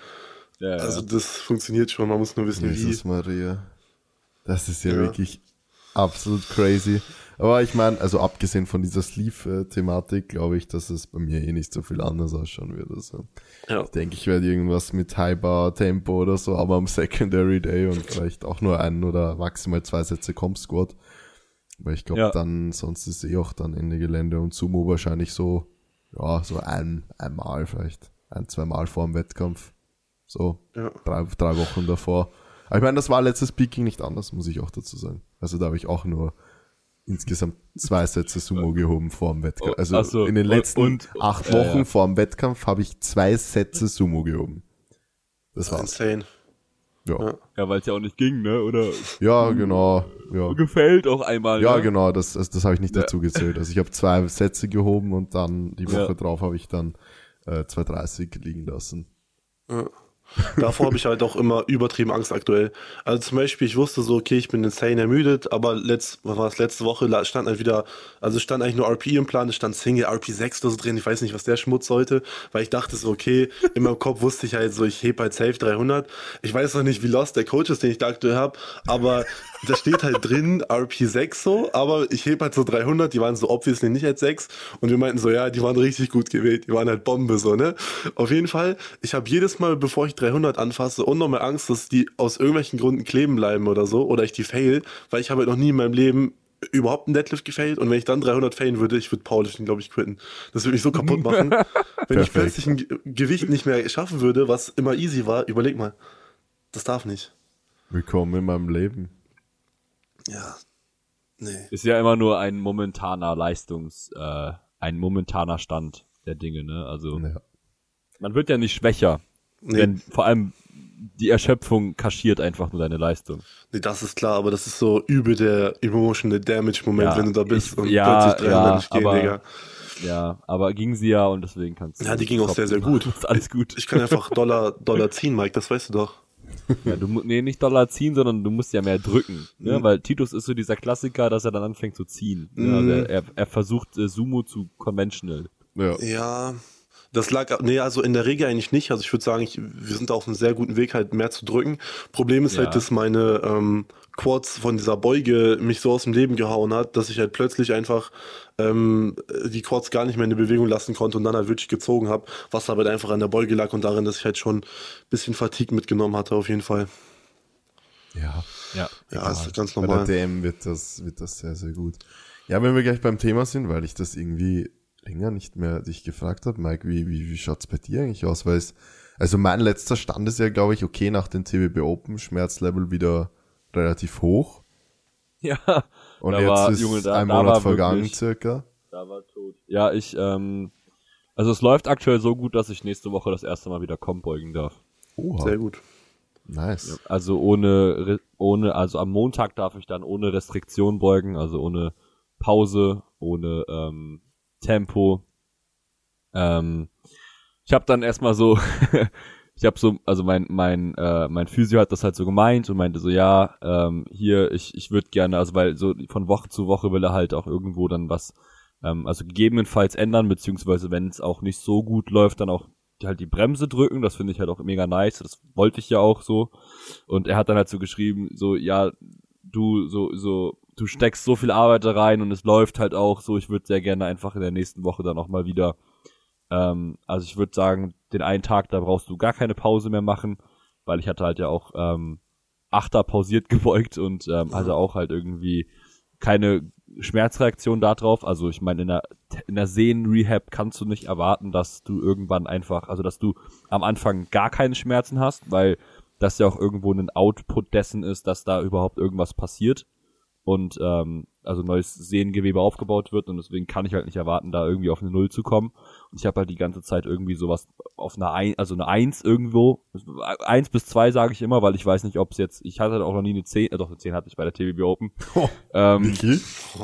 Ja, Also ja. das funktioniert schon, man muss nur wissen Jesus wie. Maria. Das ist ja, Ja. wirklich absolut crazy. Aber ich meine, also abgesehen von dieser Sleeve-Thematik, glaube ich, dass es bei mir eh nicht so viel anders ausschauen wird. Also Ja. ich denke, ich werde irgendwas mit High Bar Tempo oder so, aber am Secondary Day und vielleicht auch nur ein oder maximal zwei Sätze Comp Squad. Weil ich glaube, Ja. dann, sonst ist eh auch dann Ende Gelände und Sumo wahrscheinlich so, ja, so ein, einmal vielleicht. Ein, zweimal vor dem Wettkampf. So, Ja. drei, drei Wochen davor. Aber ich meine, das war letztes Peaking nicht anders, muss ich auch dazu sagen. Also da habe ich auch nur insgesamt zwei Sätze Sumo gehoben vor dem Wettkampf. Oh, Also ach so, in den und- letzten und- acht ja, Wochen ja. vor dem Wettkampf habe ich zwei Sätze Sumo gehoben. Das war's. Insane. Ja, Ja. Ja, weil es ja auch nicht ging, ne? Oder ja genau. Ja, gefällt auch einmal. ja ne? genau, das, das, das habe ich nicht Ja. dazu gezählt. Also ich habe zwei Sätze gehoben und dann die Woche Ja. drauf habe ich dann äh, 2,30 liegen lassen. Ja. *laughs* Davor habe ich halt auch immer übertrieben Angst aktuell. Also zum Beispiel, ich wusste so, okay, ich bin insane ermüdet, aber letzt, was war es, letzte Woche stand halt wieder, also stand eigentlich nur RP im Plan, es stand Single RP6 oder so drin, ich weiß nicht, was der Schmutz sollte, weil ich dachte so, okay, in meinem Kopf wusste ich halt so, ich heb halt safe 300. Ich weiß noch nicht, wie lost der Coach ist, den ich da aktuell habe, aber da steht halt drin RP6 so, aber ich heb halt so 300, die waren so obviously nicht als 6 und wir meinten so, ja, die waren richtig gut gewählt, die waren halt Bombe so, ne? Auf jeden Fall, ich habe jedes Mal, bevor ich 300 anfasse, unnormal Angst, dass die aus irgendwelchen Gründen kleben bleiben oder so, oder ich die fail, weil ich habe halt noch nie in meinem Leben überhaupt einen Deadlift gefailt und wenn ich dann 300 failen würde, ich würde Powerlifting, glaube ich, quitten. Das würde mich so kaputt *laughs* machen. wenn ich plötzlich ein Ge- Gewicht nicht mehr schaffen würde, was immer easy war, überleg mal. Das darf nicht. Willkommen in meinem Leben. Ja. Nee. Ist ja immer nur ein momentaner Leistungs, äh, ein momentaner Stand der Dinge, ne? Also Ja. man wird ja nicht schwächer, Nee. wenn vor allem die Erschöpfung kaschiert einfach nur deine Leistung. Nee, das ist klar, aber das ist so übel der emotional Damage Moment, Ja, wenn du da bist ich- und ja, plötzlich 300 ja, nicht gehen, aber- Digga. Ja, aber ging sie ja und deswegen kannst du. Ja, die ging auch sehr, sehr gut. *laughs* Ist alles gut. Ich kann einfach Dollar, Dollar ziehen, Mike, das weißt du doch. Ja, du, nee, nicht Dollar ziehen, sondern du musst ja mehr drücken. Ne? Mhm. Weil Titus ist so dieser Klassiker, dass er dann anfängt zu ziehen. Ne? Mhm. Also er, er, er versucht äh, Sumo zu conventional. Ja. Ja, das lag, nee, also in der Regel eigentlich nicht. Also ich würde sagen, ich, wir sind auf einem sehr guten Weg, halt mehr zu drücken. Problem ist Ja. halt, dass meine ähm, Quads von dieser Beuge mich so aus dem Leben gehauen hat, dass ich halt plötzlich einfach ähm, die Quads gar nicht mehr in die Bewegung lassen konnte und dann halt wirklich gezogen habe, was aber einfach an der Beuge lag und darin, dass ich halt schon ein bisschen Fatigue mitgenommen hatte, auf jeden Fall. Ja. Ja. Ja, ist ganz Bei normal. der DM wird das, wird das sehr, sehr gut. Ja, wenn wir gleich beim Thema sind, weil ich das irgendwie länger nicht mehr dich gefragt habe, Mike, wie, wie, wie schaut's bei dir eigentlich aus? Weil es, also mein letzter Stand ist ja, glaube ich, okay, nach dem TBB Open, Schmerzlevel wieder relativ hoch. Ja. Und Da jetzt war- ist Junge, da- ein da Monat vergangen wirklich- circa. Da war tot. Ja, ich, ähm, also es läuft aktuell so gut, dass ich nächste Woche das erste Mal wieder Comp beugen darf. Oha, Sehr gut. nice. Also ohne, ohne, also am Montag darf ich dann ohne Restriktion beugen, also ohne Pause, ohne ähm, Tempo. Ähm, ich habe dann erstmal so, *laughs* ich habe so, also mein mein äh, mein Physio hat das halt so gemeint und meinte so, ja, ähm, hier ich ich würde gerne, also weil so von Woche zu Woche will er halt auch irgendwo dann was, ähm, also gegebenenfalls ändern beziehungsweise wenn es auch nicht so gut läuft, dann auch halt die Bremse drücken, das finde ich halt auch mega nice, das wollte ich ja auch so. Und er hat dann halt so geschrieben, so, ja, du, so, so, du steckst so viel Arbeit da rein und es läuft halt auch so, ich würde sehr gerne einfach in der nächsten Woche dann auch mal wieder, ähm, also ich würde sagen, den einen Tag, da brauchst du gar keine Pause mehr machen, weil ich hatte halt ja auch, ähm, Achter pausiert *laughs* gebeugt und ähm, also auch halt irgendwie keine Schmerzreaktion darauf. Also ich meine, in der, in der Sehnen-Rehab kannst du nicht erwarten, dass du irgendwann einfach, also dass du am Anfang gar keine Schmerzen hast, weil das ja auch irgendwo ein Output dessen ist, dass da überhaupt irgendwas passiert und ähm, also neues Sehnengewebe aufgebaut wird und deswegen kann ich halt nicht erwarten, da irgendwie auf eine Null zu kommen. Und ich habe halt die ganze Zeit irgendwie sowas auf einer ein, also eine Eins irgendwo, eins bis zwei sage ich immer, weil ich weiß nicht, ob es jetzt, ich hatte halt auch noch nie eine Zehn, äh, doch eine Zehn hatte ich bei der TVB Open. *laughs* Oh, ähm,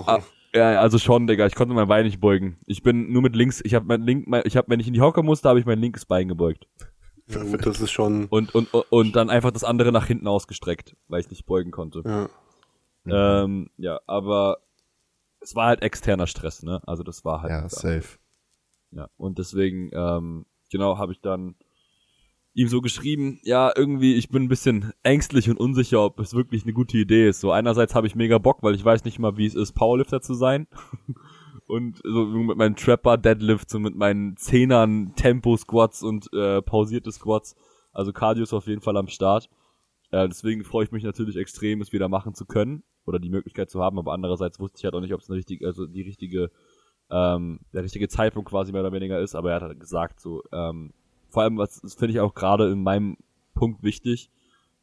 ah, ja, also schon, Digga, ich konnte mein Bein nicht beugen. Ich bin nur mit links, ich habe mein link, mein, ich habe, wenn ich in die Hocke musste, habe ich mein linkes Bein gebeugt. Ja, gut, das ist schon. Und, und, und dann einfach das andere nach hinten ausgestreckt, weil ich nicht beugen konnte. Ja. Ähm, ja, aber es war halt externer Stress, ne? Also das war halt. Ja, safe. Ja, und deswegen, ähm, genau, habe ich dann ihm so geschrieben, ja, irgendwie, ich bin ein bisschen ängstlich und unsicher, ob es wirklich eine gute Idee ist. So einerseits habe ich mega Bock, weil ich weiß nicht mal, wie es ist, Powerlifter zu sein. *laughs* und so mit meinen Trapper Deadlifts und mit meinen Zehnern Tempo Squats und äh, pausierte Squats. Also Cardio ist auf jeden Fall am Start. Äh, deswegen freue ich mich natürlich extrem, es wieder machen zu können oder die Möglichkeit zu haben, aber andererseits wusste ich halt auch nicht, ob es eine richtige, also die richtige, ähm, der richtige Zeitpunkt quasi mehr oder weniger ist, aber er hat halt gesagt, so, ähm, vor allem, was finde ich auch gerade in meinem Punkt wichtig,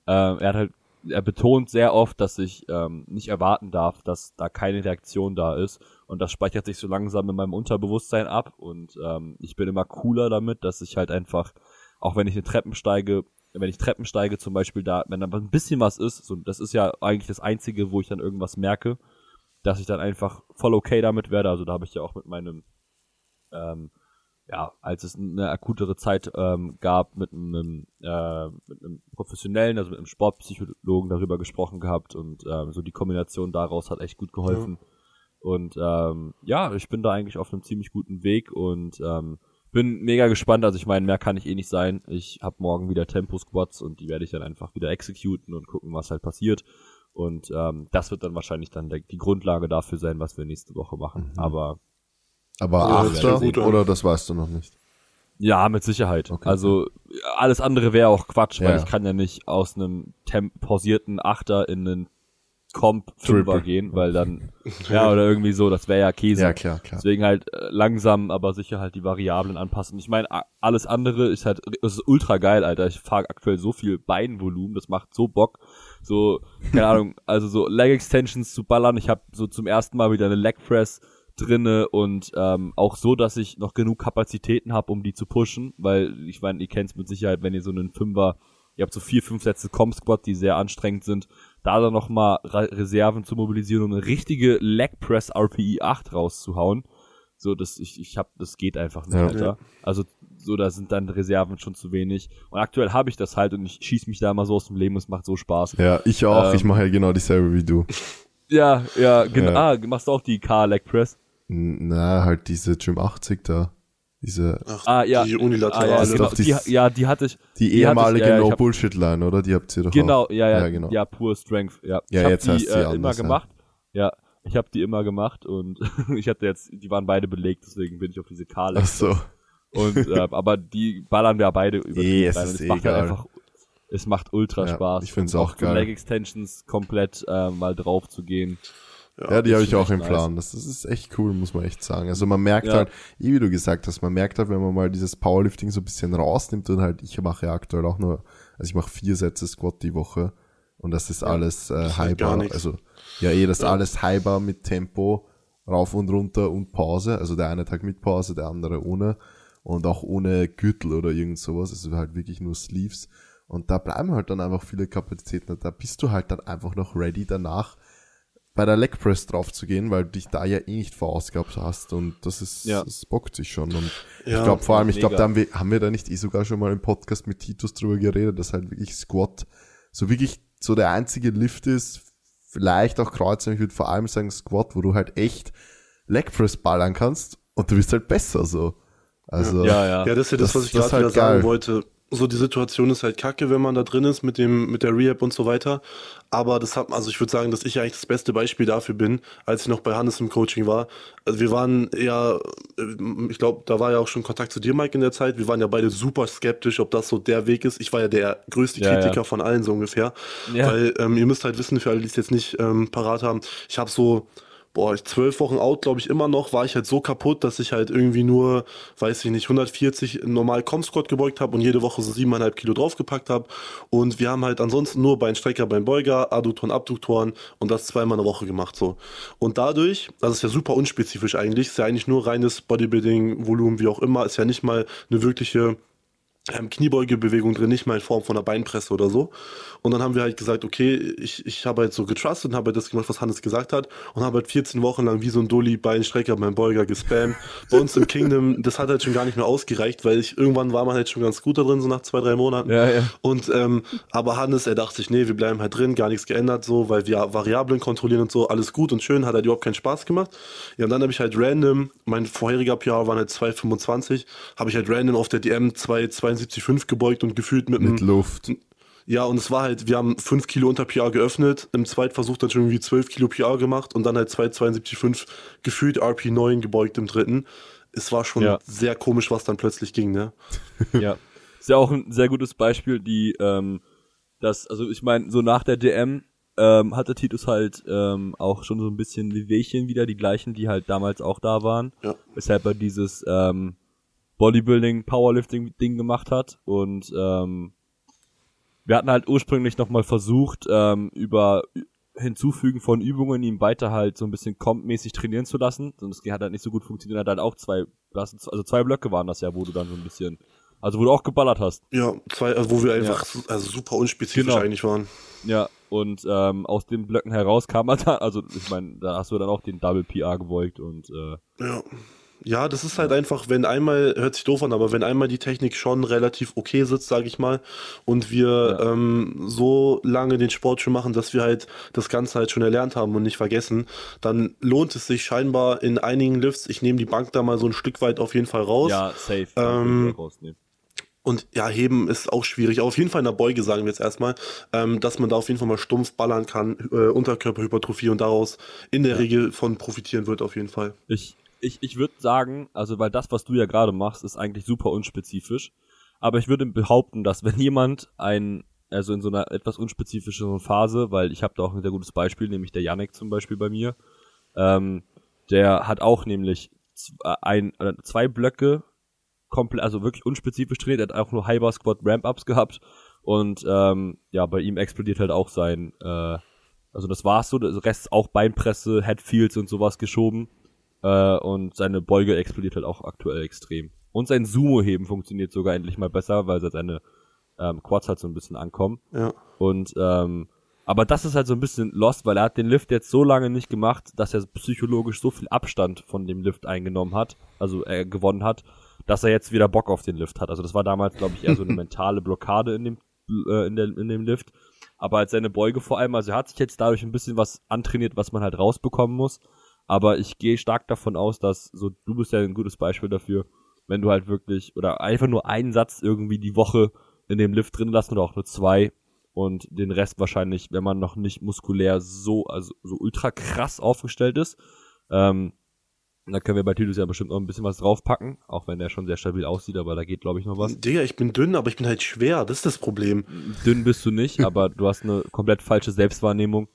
äh, er hat halt, er betont sehr oft, dass ich ähm, nicht erwarten darf, dass da keine Reaktion da ist. Und das speichert sich so langsam in meinem Unterbewusstsein ab. Und ähm, ich bin immer cooler damit, dass ich halt einfach, auch wenn ich eine Treppen steige, wenn ich Treppen steige zum Beispiel da, wenn da ein bisschen was ist, so, das ist ja eigentlich das Einzige, wo ich dann irgendwas merke, dass ich dann einfach voll okay damit werde. Also da habe ich ja auch mit meinem, ähm, ja, als es eine akutere Zeit ähm, gab, mit einem, äh, mit einem professionellen, also mit einem Sportpsychologen darüber gesprochen gehabt und ähm, so die Kombination daraus hat echt gut geholfen. Ja. Und ähm, ja, ich bin da eigentlich auf einem ziemlich guten Weg und ähm, bin mega gespannt. Also ich meine, mehr kann ich eh nicht sein. Ich habe morgen wieder Tempo-Squats und die werde ich dann einfach wieder exekuten und gucken, was halt passiert. Und ähm, das wird dann wahrscheinlich dann die Grundlage dafür sein, was wir nächste Woche machen. Mhm. Aber aber Achter oder das weißt du noch nicht? Ja, mit Sicherheit. Okay. Also alles andere wäre auch Quatsch, ja. weil ich kann ja nicht aus einem pausierten Achter in einen Comp Fünfer gehen, weil dann, ja, oder irgendwie so, das wäre ja Käse. Ja, klar, klar. Deswegen halt äh, langsam, aber sicher halt die Variablen anpassen. Ich meine, alles andere ist halt, das ist ultra geil, Alter. Ich fahre aktuell so viel Beinvolumen, das macht so Bock. So, keine *laughs* Ahnung, also so Leg Extensions zu ballern. Ich habe so zum ersten Mal wieder eine Leg Press drinne und ähm, auch so, dass ich noch genug Kapazitäten habe, um die zu pushen, weil ich meine, ihr kennt mit Sicherheit, wenn ihr so einen Fünfer, ihr habt so vier, fünf Sätze Com Squat, die sehr anstrengend sind da dann nochmal Reserven zu mobilisieren, um eine richtige Leg Press RPE 8 rauszuhauen. So, das, ich, ich hab, das geht einfach nicht, ja. Alter. Also, so, da sind dann Reserven schon zu wenig. Und aktuell habe ich das halt und ich schieß mich da immer so aus dem Leben, es macht so Spaß. Ja, ich auch, ähm, ich mache ja genau dieselbe wie du. Ja, ja, genau. Ja. Ah, machst du auch die K-Leg Press? Na, halt diese Gym 80 da. Diese Ach, ah, ja. die unilaterale. Ah, ja, genau. die, ja, die hatte ich. Die, die ehemalige ich, ja, No-Bullshit-Line, oder? Die habt ihr doch Genau, auch. ja, ja, ja, genau. Ja, pure Strength, ja. Ja, ich jetzt die, du die äh, anders, immer gemacht. Ja, ich habe die immer gemacht und *laughs* ich hatte jetzt, die waren beide belegt, deswegen bin ich auf diese k Ach so. Und, äh, *laughs* aber die ballern wir beide über die es ist es macht halt einfach, es macht ultra ja, Spaß. Ich find's auch, auch geil. Leg Extensions komplett äh, mal drauf zu gehen. Ja, ja die habe ich auch im Plan. Das, das ist echt cool, muss man echt sagen. Also man merkt ja. halt, wie du gesagt hast, man merkt halt, wenn man mal dieses Powerlifting so ein bisschen rausnimmt und halt, ich mache ja aktuell auch nur, also ich mache vier Sätze Squat die Woche und das ist alles äh, highbar. Also ja, eh, das ist alles highbar mit Tempo, rauf und runter und Pause. Also der eine Tag mit Pause, der andere ohne und auch ohne Gürtel oder irgend sowas. Also halt wirklich nur Sleeves. Und da bleiben halt dann einfach viele Kapazitäten. Da bist du halt dann einfach noch ready danach bei der Leg Press drauf zu gehen, weil du dich da ja eh nicht verausgabt hast und das ist, ja. das bockt sich schon und ja, ich glaube vor allem, ich glaube, da haben wir, haben wir da nicht eh sogar schon mal im Podcast mit Titus drüber geredet, dass halt wirklich Squat so wirklich so der einzige Lift ist, vielleicht auch Kreuzen, ich würde vor allem sagen Squat, wo du halt echt Leg Press ballern kannst und du bist halt besser so. Also, Ja, ja. Ja, das ist ja das, Das- was ich gerade halt wieder sagen geil. wollte. So, die Situation ist halt kacke, wenn man da drin ist mit dem, mit der Rehab und so weiter. Aber das hat, also ich würde sagen, dass ich eigentlich das beste Beispiel dafür bin, als ich noch bei Hannes im Coaching war. Also wir waren ja, äh, ich glaube, da war ja auch schon Kontakt zu dir, Mike, in der Zeit. Wir waren ja beide super skeptisch, ob das so der Weg ist. Ich war ja der größte Ja, Kritiker ja. von allen so ungefähr. Ja. Weil ähm, ihr müsst halt wissen, für alle, die es jetzt nicht ähm, parat haben, ich habe so, boah, ich- zwölf Wochen out, glaube ich, immer noch, war ich halt so kaputt, dass ich halt irgendwie nur, weiß ich nicht, 140 normal Com-Squat gebeugt habe und jede Woche so siebeneinhalb Kilo draufgepackt habe. Und wir haben halt ansonsten nur Beinstrecker, Beinbeuger, Adduktoren, Abduktoren und das zweimal in der Woche gemacht so. Und dadurch, das ist ja super unspezifisch eigentlich, ist ja eigentlich nur reines Bodybuilding, Volumen, wie auch immer, ist ja nicht mal eine wirkliche ähm, Kniebeugebewegung drin, nicht mal in Form von einer Beinpresse oder so. Und dann haben wir halt gesagt, okay, ich, ich habe halt so getrustet und habe halt das gemacht, was Hannes gesagt hat und habe halt 14 Wochen lang wie so ein Dulli Beinstrecker, mein Beuger gespammt. Bei uns im Kingdom, *laughs* das hat halt schon gar nicht mehr ausgereicht, weil ich irgendwann war man halt schon ganz gut da drin, so nach zwei, drei Monaten. Ja, ja. Und ähm, aber Hannes, er dachte sich, nee, wir bleiben halt drin, gar nichts geändert, so, weil wir Variablen kontrollieren und so, alles gut und schön, hat halt überhaupt keinen Spaß gemacht. Ja, und dann habe ich halt random, mein vorheriger PR waren halt 2,25, habe ich halt random auf der DM 2,72,5 gebeugt und gefühlt mit, mit Luft. ja, und es war halt, wir haben 5 Kilo unter PR geöffnet, im Zweitversuch dann schon irgendwie 12 Kilo PR gemacht und dann halt 2,72,5 gefühlt RP9 gebeugt im dritten. Es war schon Ja. sehr komisch, was dann plötzlich ging, ne? *laughs* Ja. Ist ja auch ein sehr gutes Beispiel, die, ähm, das, also ich meine, so nach der DM ähm, hatte Titus halt ähm, auch schon so ein bisschen Wehwehchen wieder, die gleichen, die halt damals auch da waren. Ja. Weshalb er dieses ähm, Bodybuilding, Powerlifting-Ding gemacht hat. Und ähm, wir hatten halt ursprünglich nochmal versucht, ähm, über Hinzufügen von Übungen ihn weiter halt so ein bisschen kompmäßig trainieren zu lassen. Und das hat halt nicht so gut funktioniert. Er hat halt auch zwei, also zwei Blöcke waren das ja, wo du dann so ein bisschen, also wo du auch geballert hast. Ja, zwei, also wo wir einfach su- also super unspezifisch Genau. eigentlich waren. Ja, und ähm, aus den Blöcken heraus kam er da, also ich meine, da hast du dann auch den Double PR gebeugt und äh, Ja. Ja, das ist halt einfach, wenn einmal, hört sich doof an, aber wenn einmal die Technik schon relativ okay sitzt, sage ich mal, und wir Ja. ähm, so lange den Sport schon machen, dass wir halt das Ganze halt schon erlernt haben und nicht vergessen, dann lohnt es sich scheinbar in einigen Lifts, ich nehme die Bank da mal so ein Stück weit auf jeden Fall raus. ja, safe. Ähm. Und ja, heben ist auch schwierig. Aber auf jeden Fall in der Beuge sagen wir jetzt erstmal, ähm, dass man da auf jeden Fall mal stumpf ballern kann, äh, Unterkörperhypertrophie und daraus in der Regel von profitieren wird auf jeden Fall. Ich, ich, ich würde sagen, also weil das, was du ja gerade machst, ist eigentlich super unspezifisch. Aber ich würde behaupten, dass wenn jemand ein, also in so einer etwas unspezifischeren Phase, weil ich habe da auch ein sehr gutes Beispiel, nämlich der Yannick zum Beispiel bei mir, ähm, der hat auch nämlich äh, ein, äh, zwei Blöcke komplett, also wirklich unspezifisch trainiert, er hat auch nur High Bar Squat Ramp-Ups gehabt und ähm, ja, bei ihm explodiert halt auch sein, äh, also das war's so, der Rest auch Beinpresse, Headfields und sowas geschoben äh, und seine Beuge explodiert halt auch aktuell extrem. Und sein Sumo-Heben funktioniert sogar endlich mal besser, weil seine ähm, Quads halt so ein bisschen ankommen. Ja. Und ähm, aber das ist halt so ein bisschen lost, weil er hat den Lift jetzt so lange nicht gemacht, dass er psychologisch so viel Abstand von dem Lift eingenommen hat, also er gewonnen hat, dass er jetzt wieder Bock auf den Lift hat. Also das war damals, glaube ich, eher so eine *laughs* mentale Blockade in dem äh, in, der, in dem Lift. Aber als seine Beuge vor allem, also er hat sich jetzt dadurch ein bisschen was antrainiert, was man halt rausbekommen muss. Aber ich gehe stark davon aus, dass so du bist ja ein gutes Beispiel dafür, wenn du halt wirklich oder einfach nur einen Satz irgendwie die Woche in dem Lift drin lassen oder auch nur zwei und den Rest wahrscheinlich, wenn man noch nicht muskulär so also so ultra krass aufgestellt ist. Ähm, da können wir bei Titus ja bestimmt noch ein bisschen was draufpacken, auch wenn der schon sehr stabil aussieht, aber da geht glaube ich noch was. Digga, ich bin dünn, aber ich bin halt schwer. Das ist das Problem. Dünn bist du nicht, aber du hast eine komplett falsche Selbstwahrnehmung.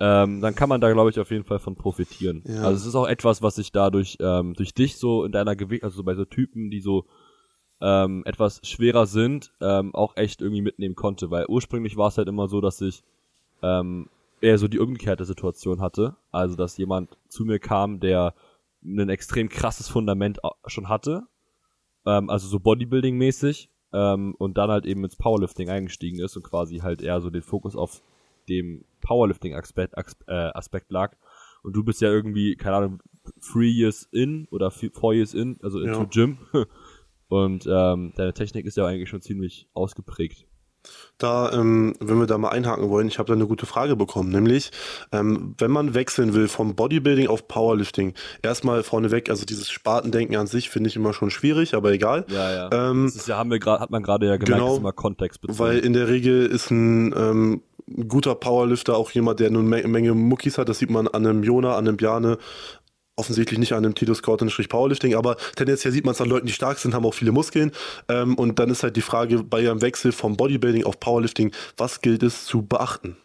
Ähm, dann kann man da, glaube ich, auf jeden Fall von profitieren. Ja. Also es ist auch etwas, was ich dadurch durch durch dich so in deiner Gewicht, also so bei so Typen, die so ähm, etwas schwerer sind, ähm, auch echt irgendwie mitnehmen konnte, weil ursprünglich war es halt immer so, dass ich ähm, eher so die umgekehrte Situation hatte, also dass jemand zu mir kam, der ein extrem krasses Fundament schon hatte, ähm, also so Bodybuilding-mäßig, ähm, und dann halt eben ins Powerlifting eingestiegen ist und quasi halt eher so den Fokus auf dem Powerlifting-Aspekt Aspekt, äh, Aspekt lag. Und du bist ja irgendwie, keine Ahnung, three years in oder four years in, also into Ja. Gym. *laughs* Und ähm, deine Technik ist ja eigentlich schon ziemlich ausgeprägt. Da, ähm, wenn wir da mal einhaken wollen, ich habe da eine gute Frage bekommen, nämlich, ähm, wenn man wechseln will vom Bodybuilding auf Powerlifting, erstmal vorneweg, also dieses Spartendenken an sich finde ich immer schon schwierig, aber egal. Ja, ja. Ähm, das ist ja, haben wir gerade, hat man gerade ja gemerkt, genau, ist immer kontextbezogen. Weil in der Regel ist ein ähm, guter Powerlifter auch jemand, der eine Menge Muckis hat. Das sieht man an einem Jona, an einem Bjane, offensichtlich nicht an einem Tito Scout in Strich Powerlifting, aber tendenziell sieht man es an Leuten, die stark sind, haben auch viele Muskeln. Ähm, und dann ist halt die Frage bei ihrem Wechsel vom Bodybuilding auf Powerlifting, was gilt es zu beachten?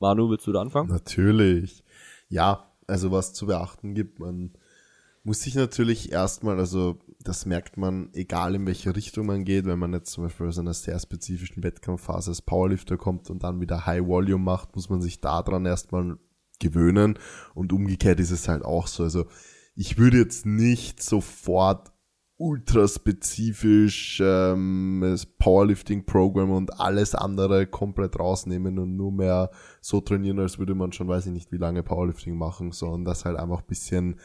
Manu, willst du da anfangen? Natürlich. Ja, also was zu beachten gibt, man muss sich natürlich erstmal, also das merkt man, egal in welche Richtung man geht, wenn man jetzt zum Beispiel aus einer sehr spezifischen Wettkampfphase als Powerlifter kommt und dann wieder High Volume macht, muss man sich daran erstmal gewöhnen. Und umgekehrt ist es halt auch so. Also ich würde jetzt nicht sofort ultra spezifisch ähm, das Powerlifting-Programm und alles andere komplett rausnehmen und nur mehr so trainieren, als würde man schon, weiß ich nicht, wie lange Powerlifting machen, sondern das halt einfach bisschen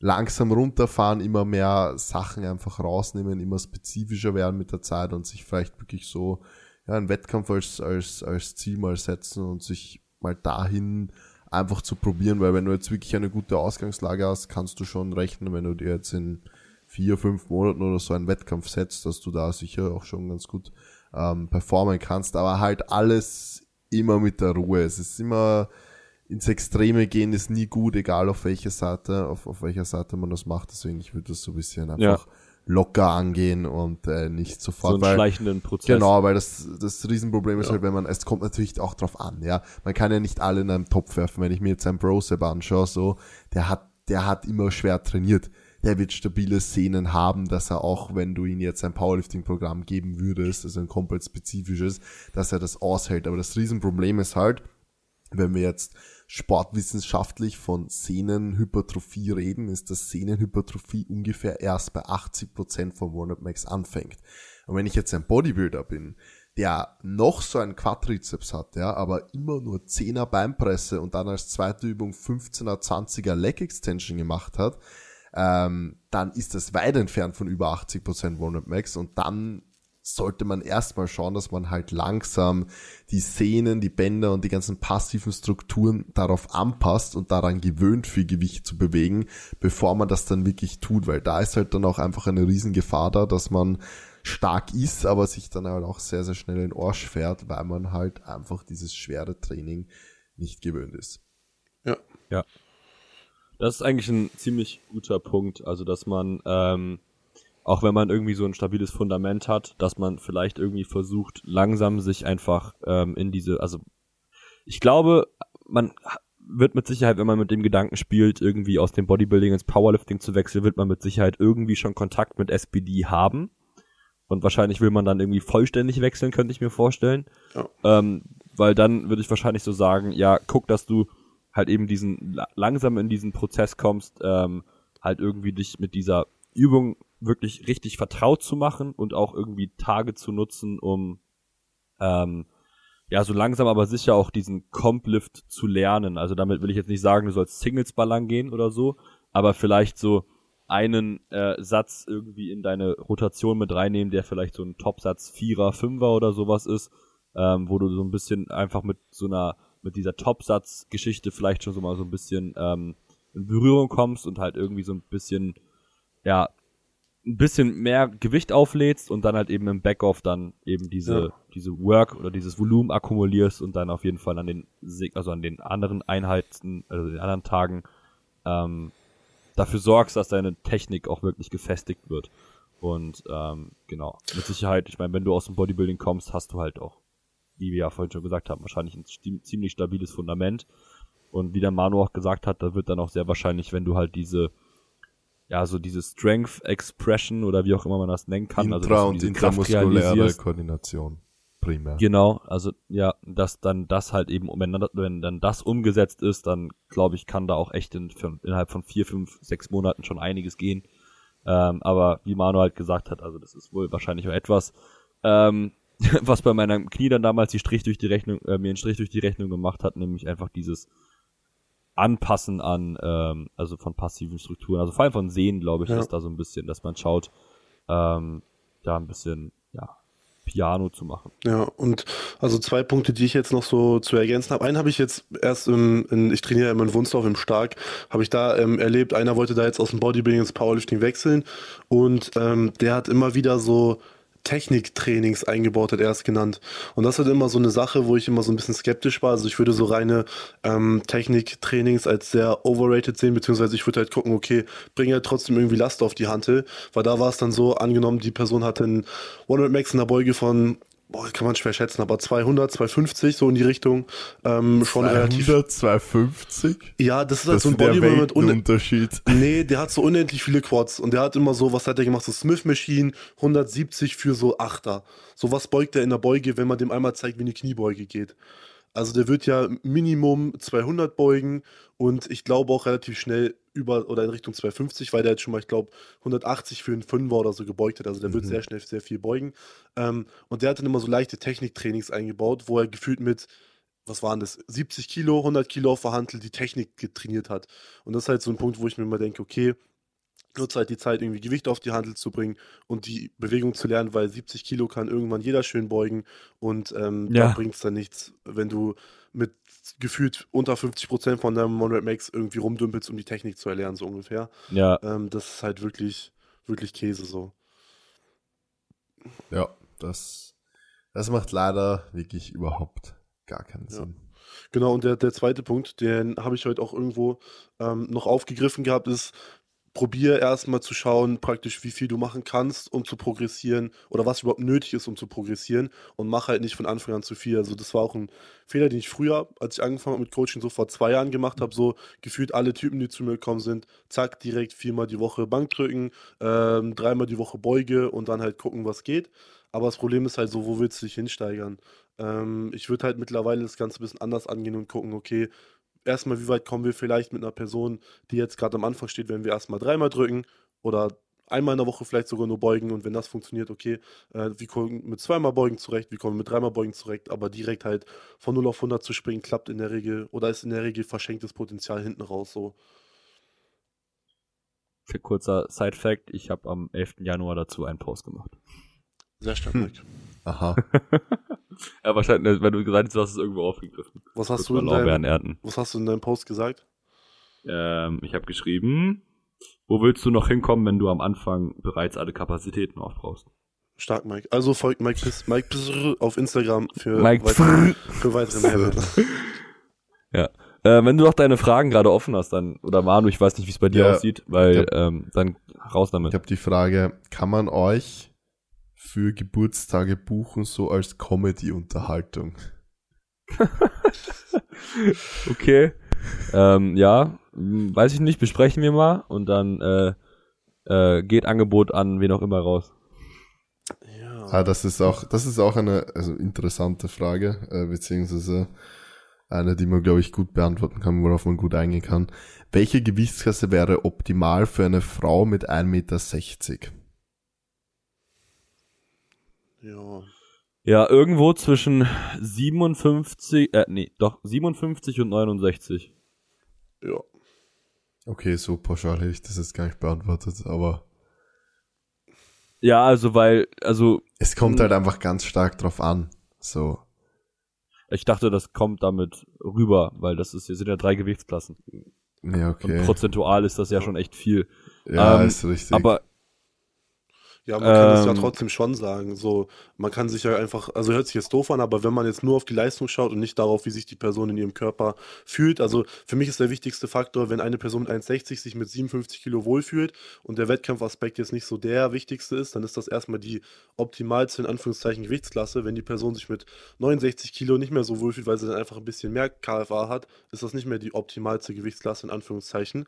langsam runterfahren, immer mehr Sachen einfach rausnehmen, immer spezifischer werden mit der Zeit und sich vielleicht wirklich so ja, einen Wettkampf als, als, als Ziel mal setzen und sich mal dahin einfach zu probieren, weil wenn du jetzt wirklich eine gute Ausgangslage hast, kannst du schon rechnen, wenn du dir jetzt in vier, fünf Monaten oder so einen Wettkampf setzt, dass du da sicher auch schon ganz gut ähm, performen kannst, aber halt alles immer mit der Ruhe. Es ist immer ins Extreme gehen ist nie gut, egal auf welche Seite, auf, auf welcher Seite man das macht. Deswegen ich würde das so ein bisschen einfach ja. Locker angehen und äh, nicht sofort. So einen weil, schleichenden Prozess. Genau, weil das, das Riesenproblem ist halt, wenn man, es kommt natürlich auch drauf an, ja. Man kann ja nicht alle in einem Topf werfen. Wenn ich mir jetzt einen Brosep anschaue, so, der hat, der hat immer schwer trainiert. Der wird stabile Szenen haben, dass er auch, wenn du ihn jetzt ein Powerlifting-Programm geben würdest, also ein komplett spezifisches, dass er das aushält. Aber das Riesenproblem ist halt, wenn wir jetzt sportwissenschaftlich von Sehnenhypertrophie reden, ist dass Sehnenhypertrophie ungefähr erst bei 80% von Warner Max anfängt. Und wenn ich jetzt ein Bodybuilder bin, der noch so einen Quadrizeps hat, ja, aber immer nur 10er Beinpresse und dann als zweite Übung 15er, 20er Leg Extension gemacht hat, ähm, dann ist das weit entfernt von über 80% Warner Max und dann sollte man erstmal schauen, dass man halt langsam die Sehnen, die Bänder und die ganzen passiven Strukturen darauf anpasst und daran gewöhnt, viel Gewicht zu bewegen, bevor man das dann wirklich tut, weil da ist halt dann auch einfach eine Riesengefahr da, dass man stark ist, aber sich dann halt auch sehr, sehr schnell in Orsch fährt, weil man halt einfach dieses schwere Training nicht gewöhnt ist. Ja. Ja. Das ist eigentlich ein ziemlich guter Punkt, also dass man ähm, auch wenn man irgendwie so ein stabiles Fundament hat, dass man vielleicht irgendwie versucht, langsam sich einfach ähm, in diese, also ich glaube, man wird mit Sicherheit, wenn man mit dem Gedanken spielt, irgendwie aus dem Bodybuilding ins Powerlifting zu wechseln, wird man mit Sicherheit irgendwie schon Kontakt mit SPD haben. Und wahrscheinlich will man dann irgendwie vollständig wechseln, könnte ich mir vorstellen. Ja. Ähm, weil dann würde ich wahrscheinlich so sagen, ja, guck, dass du halt eben diesen langsam in diesen Prozess kommst, ähm, halt irgendwie dich mit dieser Übung wirklich richtig vertraut zu machen und auch irgendwie Tage zu nutzen, um ähm, ja so langsam aber sicher auch diesen Complift zu lernen. Also damit will ich jetzt nicht sagen, du sollst Singles ballern gehen oder so, aber vielleicht so einen äh, Satz irgendwie in deine Rotation mit reinnehmen, der vielleicht so ein Topsatz Vierer, Fünfer oder sowas ist, ähm, wo du so ein bisschen einfach mit so einer, mit dieser Topsatz-Geschichte vielleicht schon so mal so ein bisschen ähm, in Berührung kommst und halt irgendwie so ein bisschen, ja, ein bisschen mehr Gewicht auflädst und dann halt eben im Backoff dann eben diese, ja. diese Work oder dieses Volumen akkumulierst und dann auf jeden Fall an den, also an den anderen Einheiten, also den anderen Tagen, ähm, dafür sorgst, dass deine Technik auch wirklich gefestigt wird. Und ähm, genau, mit Sicherheit, ich meine, wenn du aus dem Bodybuilding kommst, hast du halt auch, wie wir ja vorhin schon gesagt haben, wahrscheinlich ein ziemlich stabiles Fundament. Und wie der Manu auch gesagt hat, da wird dann auch sehr wahrscheinlich, wenn du halt diese ja, so diese Strength Expression oder wie auch immer man das nennen kann. Intra- also, und intramuskuläre Koordination. Primär. Genau, also ja, dass dann das halt eben, wenn dann, wenn dann das umgesetzt ist, dann glaube ich, kann da auch echt in, innerhalb von vier, fünf, sechs Monaten schon einiges gehen. Ähm, aber wie Manu halt gesagt hat, also das ist wohl wahrscheinlich auch etwas, ähm, *laughs* was bei meinem Knie dann damals die Strich durch die Rechnung, äh, mir einen Strich durch die Rechnung gemacht hat, nämlich einfach dieses Anpassen an, ähm, also von passiven Strukturen, also vor allem von Sehen, glaube ich, ja. ist da so ein bisschen, dass man schaut, ähm, da ein bisschen, ja, Piano zu machen. Ja, und also zwei Punkte, die ich jetzt noch so zu ergänzen habe. Einen habe ich jetzt erst im, in, ich trainiere immer in Wunsdorf im Stark, habe ich da ähm, erlebt, einer wollte da jetzt aus dem Bodybuilding ins Powerlifting wechseln und ähm, der hat immer wieder so Techniktrainings eingebaut, hat er es genannt. Und das ist immer so eine Sache, wo ich immer so ein bisschen skeptisch war. Also ich würde so reine ähm, Techniktrainings als sehr overrated sehen, beziehungsweise ich würde halt gucken, okay, bringe halt trotzdem irgendwie Last auf die Hantel, weil da war es dann so, angenommen, die Person hatte einen 100 Max in der Beuge von boah, kann man schwer schätzen, aber 200, 250, so in die Richtung, ähm, schon 200, relativ. 250? Ja, das ist halt Das so ein der Bodybuilder mit un Unterschied. Nee, der hat so unendlich viele Quads und der hat immer so, was hat er gemacht? So Smith Machine 170 für so Achter. So was beugt er in der Beuge, wenn man dem einmal zeigt, wie eine Kniebeuge geht. Also der wird ja Minimum 200 beugen und ich glaube auch relativ schnell über oder in Richtung 250, weil der jetzt schon mal, ich glaube, 180 für einen Fünfer oder so gebeugt hat. Also der wird Mhm. sehr schnell sehr viel beugen. Ähm, und der hat dann immer so leichte Techniktrainings eingebaut, wo er gefühlt mit, was waren das, 70 Kilo, 100 Kilo auf der Hantel die Technik getrainiert hat. Und das ist halt so ein Punkt, wo ich mir immer denke, okay, nutze halt die Zeit, irgendwie Gewicht auf die Handel zu bringen und die Bewegung zu lernen, weil 70 Kilo kann irgendwann jeder schön beugen und ähm, Ja. da bringt es dann nichts, wenn du mit gefühlt unter 50 Prozent von deinem Monrad Max irgendwie rumdümpelst, um die Technik zu erlernen, so ungefähr. Ja, Ähm, das ist halt wirklich, wirklich Käse so. Ja, das, das macht leider wirklich überhaupt gar keinen Ja. Sinn. Genau, und der, der zweite Punkt, den habe ich heute auch irgendwo ähm, noch aufgegriffen gehabt, ist, probier erstmal zu schauen, praktisch, wie viel du machen kannst, um zu progressieren oder was überhaupt nötig ist, um zu progressieren und mach halt nicht von Anfang an zu viel. Also das war auch ein Fehler, den ich früher, als ich angefangen habe mit Coaching, so vor zwei Jahren gemacht habe, so gefühlt alle Typen, die zu mir gekommen sind, zack, direkt viermal die Woche Bankdrücken, ähm, dreimal die Woche Beuge und dann halt gucken, was geht. Aber das Problem ist halt so, wo willst du dich hinsteigern? Ähm, ich würde halt mittlerweile das Ganze ein bisschen anders angehen und gucken, okay, erstmal, wie weit kommen wir vielleicht mit einer Person, die jetzt gerade am Anfang steht, wenn wir erstmal dreimal drücken oder einmal in der Woche vielleicht sogar nur beugen und wenn das funktioniert, okay, äh, wie kommen wir mit zweimal beugen zurecht, wie kommen wir mit dreimal beugen zurecht, aber direkt halt von 0 auf 100 zu springen, klappt in der Regel oder ist in der Regel verschenktes Potenzial hinten raus so. für kurzer Side-Fact, ich habe am 11. Januar dazu einen Post gemacht. Sehr stark, Hm. Mike. Aha. *laughs* Ja, wahrscheinlich, wenn du gesagt hast, du hast es irgendwo aufgegriffen. Was hast, du in ernten. was hast du in deinem Post gesagt? Ähm, ich habe geschrieben, wo willst du noch hinkommen, wenn du am Anfang bereits alle Kapazitäten aufbrauchst? Stark, Mike. Also folgt Mike Piss, Mike Piss auf Instagram für, Mike weitere, für weitere Mehrwerte. *laughs* Ja. Äh, wenn du noch deine Fragen gerade offen hast, dann, oder Manu, ich weiß nicht, wie es bei dir Ja. aussieht, weil, Ja. ähm, dann raus Ich damit. habe die Frage, kann man euch für Geburtstage buchen, so als Comedy-Unterhaltung? *laughs* Okay. ähm, ja, weiß ich nicht, besprechen wir mal und dann äh, äh, geht Angebot an wen auch immer raus. Ja. Ah, das ist auch, das ist auch eine also interessante Frage, äh, beziehungsweise eine, die man, glaube ich, gut beantworten kann, worauf man gut eingehen kann. Welche Gewichtsklasse wäre optimal für eine Frau mit 1,60 Meter? Ja. Ja, irgendwo zwischen 57, äh, nee, doch, 57 und 69. Ja. Okay, so pauschal hätte ich das jetzt gar nicht beantwortet, aber Ja, also weil, also es kommt Hm. halt einfach ganz stark drauf an. So. ich dachte, das kommt damit rüber, weil das ist, hier sind ja drei Gewichtsklassen. Ja, Und okay. prozentual ist das ja schon echt viel. Ja, ähm, ist richtig. Aber Ja, man kann es ja Ähm, trotzdem schon sagen. So, man kann sich ja einfach, also hört sich jetzt doof an, aber wenn man jetzt nur auf die Leistung schaut und nicht darauf, wie sich die Person in ihrem Körper fühlt, also für mich ist der wichtigste Faktor, wenn eine Person mit 1,60 sich mit 57 Kilo wohlfühlt und der Wettkampfaspekt jetzt nicht so der wichtigste ist, dann ist das erstmal die optimalste, in Anführungszeichen, Gewichtsklasse. Wenn die Person sich mit 69 Kilo nicht mehr so wohlfühlt, weil sie dann einfach ein bisschen mehr KFA hat, ist das nicht mehr die optimalste Gewichtsklasse, in Anführungszeichen.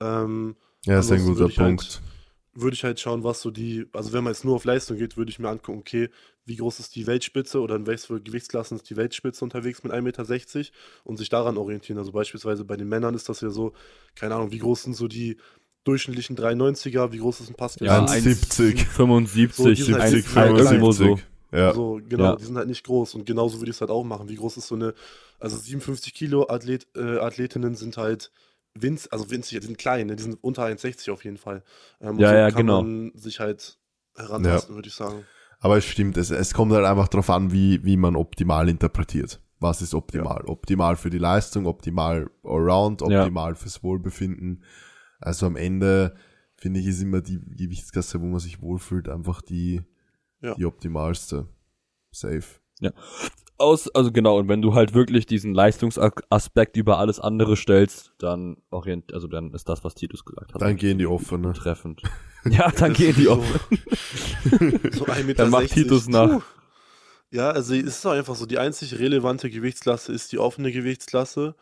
Ähm, ja, ist ein guter halt- Punkt. Würde ich halt schauen, was so die, also wenn man jetzt nur auf Leistung geht, würde ich mir angucken, okay, wie groß ist die Weltspitze oder in welchen Gewichtsklassen ist die Weltspitze unterwegs mit 1,60 Meter und sich daran orientieren. Also beispielsweise bei den Männern ist das ja so, keine Ahnung, wie groß sind so die durchschnittlichen 93er, wie groß ist ein Pascal? ja, 1,70. 75, So, die sind halt 70, klein, irgendwo so. 75. Ja. So, genau, Ja. die sind halt nicht groß und genauso würde ich es halt auch machen. Wie groß ist so eine, also 57 Kilo Athlet, äh, Athletinnen sind halt winz, also winzig, die sind klein, ne? die sind unter 1,60 auf jeden Fall. Ähm, und Ja, so ja, kann genau. man sich halt herantasten, würde ich sagen. Aber es stimmt, es, es kommt halt einfach darauf an, wie, wie man optimal interpretiert. Was ist optimal? Optimal für die Leistung, optimal around, Ja. optimal fürs Wohlbefinden. Also am Ende finde ich, ist immer die Gewichtsklasse, wo man sich wohlfühlt, einfach die, Ja. die optimalste. Safe. Aus, also genau, und wenn du halt wirklich diesen Leistungsaspekt über alles andere stellst, dann orient, also dann ist das, was Titus gesagt hat. Dann gehen die offene. treffend. *laughs* Ja, dann gehen die so- offen. *laughs* So 1,60 Meter. Dann macht Titus nach. Puh. Ja, also es ist einfach so, die einzig relevante Gewichtsklasse ist die offene Gewichtsklasse,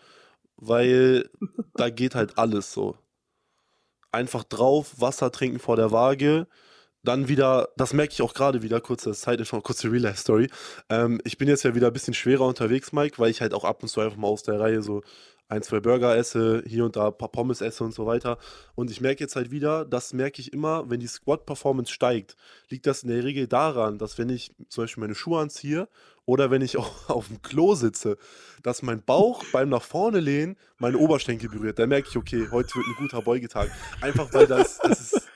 weil da geht halt alles so. Einfach drauf, Wasser trinken vor der Waage, dann wieder, das merke ich auch gerade wieder, kurze Zeit, kurze Real-Life-Story. Ähm, ich bin jetzt ja wieder ein bisschen schwerer unterwegs, Mike, weil ich halt auch ab und zu einfach mal aus der Reihe so ein, zwei Burger esse, hier und da ein paar Pommes esse und so weiter. Und ich merke jetzt halt wieder, das merke ich immer, wenn die Squat-Performance steigt, liegt das in der Regel daran, dass wenn ich zum Beispiel meine Schuhe anziehe oder wenn ich *laughs* auch auf dem Klo sitze, dass mein Bauch beim nach vorne lehnen meine Oberschenkel berührt. Da merke ich, okay, heute wird ein guter Beugetag. Einfach weil das, das ist.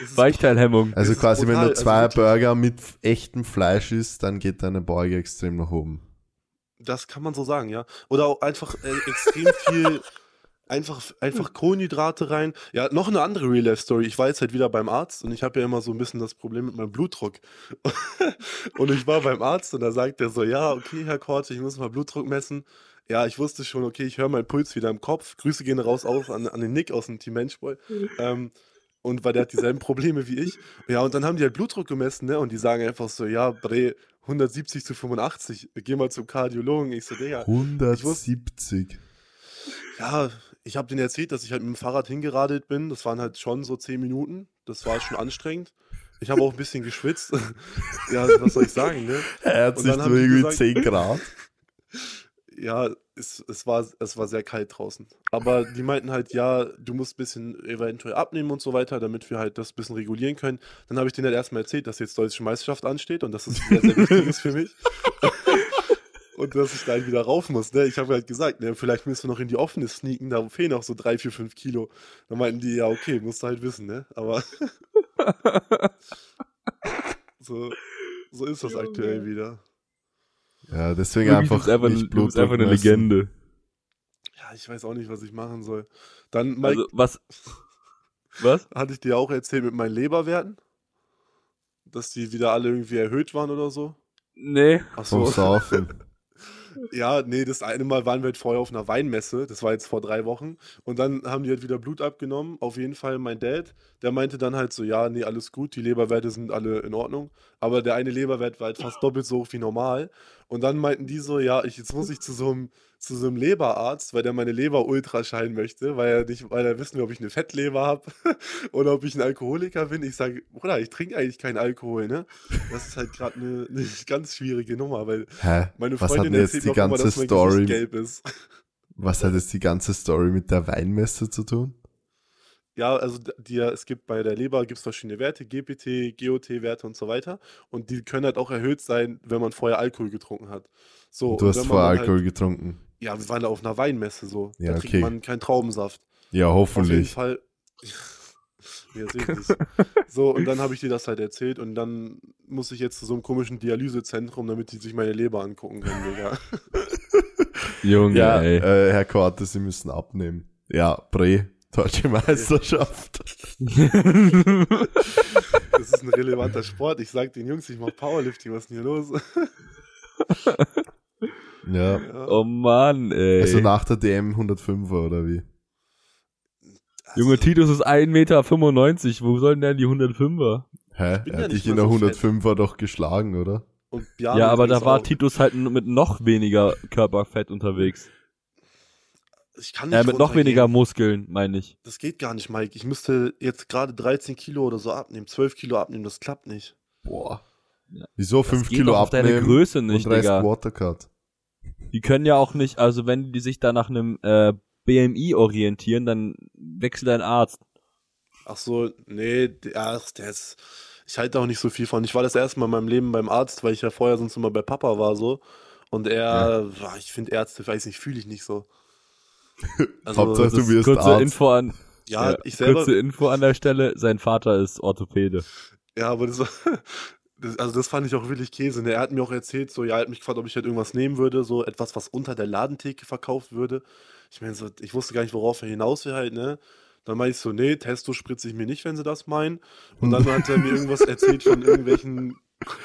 Das ist Weichteilhemmung. Also quasi, wenn brutal, du also zwei wirklich. Burger mit echtem Fleisch isst, dann geht deine Beuge extrem nach oben. Das kann man so sagen, ja. Oder auch einfach äh, extrem viel, *laughs* einfach, einfach Kohlenhydrate rein. Ja, noch eine andere Real-Life-Story. Ich war jetzt halt wieder beim Arzt und ich habe ja immer so ein bisschen das Problem mit meinem Blutdruck. *laughs* und ich war beim Arzt und da sagt er so, ja, okay, Herr Korte, ich muss mal Blutdruck messen. Ja, ich wusste schon, okay, ich höre meinen Puls wieder im Kopf. Grüße gehen raus auch an, an den Nick aus dem Team Menschboy. *laughs* Ähm, und weil der hat dieselben Probleme wie ich. Ja, und dann haben die halt Blutdruck gemessen, ne? Und die sagen einfach so, ja, Bre, 170 zu 85, geh mal zum Kardiologen. Ich so, Digga, 170. ja, ich habe denen erzählt, dass ich halt mit dem Fahrrad hingeradelt bin. Das waren halt schon so 10 Minuten. Das war schon anstrengend. Ich habe auch ein bisschen geschwitzt. *laughs* ja, was soll ich sagen, ne? Er hat Und sich dann haben nur die irgendwie gesagt- 10 Grad. *laughs* Ja, es, es, war, es war sehr kalt draußen. Aber die meinten halt, ja, du musst ein bisschen eventuell abnehmen und so weiter, damit wir halt das ein bisschen regulieren können. Dann habe ich denen halt erstmal erzählt, dass jetzt deutsche Meisterschaft ansteht und dass das sehr, sehr wichtig ist für mich. *laughs* und dass ich da halt wieder rauf muss. Ne? Ich habe halt gesagt, ne, vielleicht müssen wir noch in die offene sneaken, da fehlen noch so drei, vier, fünf Kilo. Dann meinten die, ja, okay, musst du halt wissen, ne? Aber *laughs* *laughs* so, so ist das aktuell wieder. Ja, deswegen Du einfach bist einfach, nicht du bist einfach eine. Legende. Ja, ich weiß auch nicht, was ich machen soll. Dann, Mike, Also, was? Was? Hatte ich dir auch erzählt mit meinen Leberwerten? Dass die wieder alle irgendwie erhöht waren oder so? Nee. Ach Vom so. Saufen. *laughs* Ja, nee, das eine Mal waren wir halt vorher auf einer Weinmesse, das war jetzt vor drei Wochen. Und dann haben die halt wieder Blut abgenommen. Auf jeden Fall mein Dad, der meinte dann halt so, ja, nee, alles gut, die Leberwerte sind alle in Ordnung. Aber der eine Leberwert war halt fast doppelt so hoch wie normal. Und dann meinten die so, ja, ich, jetzt muss ich zu so einem, zu so einem Leberarzt, weil der meine Leber ultraschallen möchte, weil er nicht, weil er wissen will, ob ich eine Fettleber habe *laughs* oder ob ich ein Alkoholiker bin. Ich sage, Bruder, ich trinke eigentlich keinen Alkohol, ne? Das ist halt gerade eine, eine *laughs* ganz schwierige Nummer, weil Hä? meine Was Freundin erzählt die noch immer, ganze dass mein Story? Gelb ist. Was hat jetzt die ganze Story mit der Weinmesse zu tun? Ja, also die, es gibt bei der Leber gibt's verschiedene Werte, GPT, GOT-Werte und so weiter. Und die können halt auch erhöht sein, wenn man vorher Alkohol getrunken hat. So, du hast vorher Alkohol Halt, getrunken. Ja, wir waren da auf einer Weinmesse so. Ja, da okay. trinkt man keinen Traubensaft. Ja, Auf jeden hoffentlich. Fall. *laughs* Ja. So, und dann habe ich dir das halt erzählt und dann muss ich jetzt zu so einem komischen Dialysezentrum, damit die sich meine Leber angucken können, Digga. *laughs* Junge, Ja, ey. äh, Herr Korte, Sie müssen abnehmen. Ja, Bre, deutsche Meisterschaft. *laughs* Das ist ein relevanter Sport. Ich sag den Jungs, ich mach Powerlifting, was ist denn hier los? Ja. Ja. oh Mann, ey. Also nach der DM 105er oder wie? Junge, Titus ist 1,95 Meter. Wo sollen denn die 105er? Hä? Er ja hat dich in der so 105er doch geschlagen, oder? Und Ja, aber da war auch. Titus halt mit noch weniger Körperfett unterwegs. Ich kann nicht Äh, mit noch weniger Muskeln, meine ich. Das geht gar nicht, Mike. Ich müsste jetzt gerade 13 Kilo oder so abnehmen, 12 Kilo abnehmen, das klappt nicht. Boah. Ja. Wieso Das 5 geht Kilo doch auf deine abnehmen Größe nicht, und Rest Digga. Watercut? Die können ja auch nicht, also wenn die sich da nach einem äh, BMI orientieren, dann wechselt dein Arzt. Ach so, nee, der, ach, der ist. Ich halte auch nicht so viel von. Ich war das erste Mal in meinem Leben beim Arzt, weil ich ja vorher sonst immer bei Papa war so. Und er, boah, ich finde Ärzte, weiß nicht, fühle ich nicht so. *laughs* Also, Hauptsache, du wirst kurze Arzt. Info an, ja, ich selber, kurze Info an der Stelle, sein Vater ist Orthopäde. ja, aber das war, *laughs* Das, also das fand ich auch wirklich Käse. Ne? Er hat mir auch erzählt, so, ja, er hat mich gefragt, ob ich halt irgendwas nehmen würde, so etwas, was unter der Ladentheke verkauft würde. Ich meine, so, ich wusste gar nicht, worauf er hinaus will halt, ne? Dann meinte ich so, nee, Testo spritze ich mir nicht, wenn sie das meinen. Und dann hat er mir irgendwas erzählt von irgendwelchen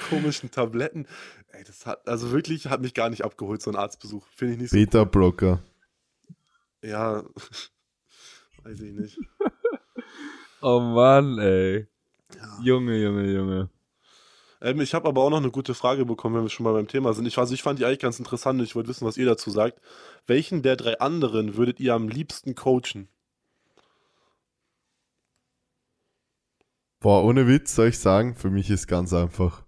komischen Tabletten. Ey, das hat, also wirklich hat mich gar nicht abgeholt, so ein Arztbesuch. Finde ich nicht so. Beta-Blocker. Ja, *laughs* weiß ich nicht. Oh Mann, ey. Ja. Junge, Junge, Junge. Ähm, ich habe aber auch noch eine gute Frage bekommen, wenn wir schon mal beim Thema sind. Ich, also ich fand die eigentlich ganz interessant. Ich wollte wissen, was ihr dazu sagt. Welchen der drei anderen würdet ihr am liebsten coachen? Boah, ohne Witz soll ich sagen, für mich ist ganz einfach.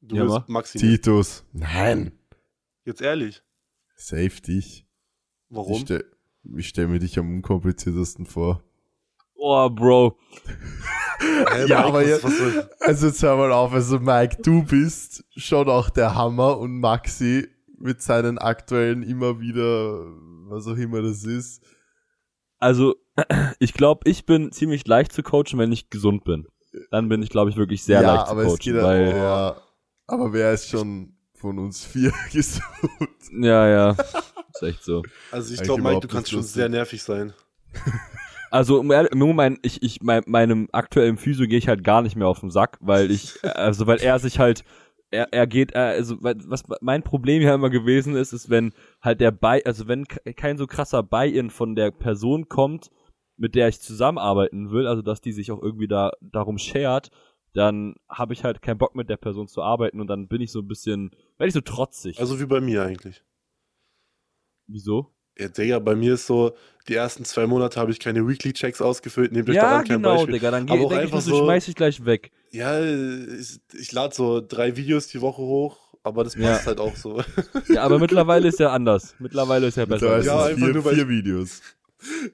Du Ja, mach. Maxi. ne? Titus. Nein. Jetzt ehrlich. Safe dich. Ich Warum? ich stell mir dich am unkompliziertesten vor. Oh, Bro. Hä, Ja, aber jetzt- Also jetzt hör mal auf, also Mike, du bist schon auch der Hammer und Maxi mit seinen aktuellen immer wieder, was auch immer das ist. Also, *clears throat* ich glaube, ich bin ziemlich leicht zu coachen, wenn ich gesund bin. Dann bin ich, glaube ich, wirklich sehr leicht zu coachen, geht weil, ja, aber wer ist schon von uns vier *laughs* gesund? ja, ja, ist echt so. also ich glaube, Mike, du kannst schon sehr nervig sein. *laughs* Also, nur mein, ich, ich, mein, meinem aktuellen Physio gehe ich halt gar nicht mehr auf den Sack, weil ich, *laughs* also, weil er sich halt, er, er geht, äh, also, weil- was mein Problem ja immer gewesen ist, ist, wenn halt der Bei, also, wenn ke- kein so krasser Buy-in von der Person kommt, mit der ich zusammenarbeiten will, also, dass die sich auch irgendwie da, darum schert, dann habe ich halt keinen Bock mit der Person zu arbeiten und dann bin ich so ein bisschen, werde ich so trotzig. Also wie bei mir eigentlich. Wieso? Ja, Digga, bei mir ist so, die ersten zwei Monate habe ich keine Weekly-Checks ausgefüllt. Nehmt euch Ja, daran kein genau, Beispiel. Digga, dann Aber auch ich, einfach mir so, schmeiß ich gleich weg. Ja, ich, ich lade so drei Videos die Woche hoch, aber das passt Ja. halt auch so. *laughs* Ja, aber mittlerweile ist ja anders. Mittlerweile ist ja besser. Ja, einfach vier, nur, weil vier ich- Videos.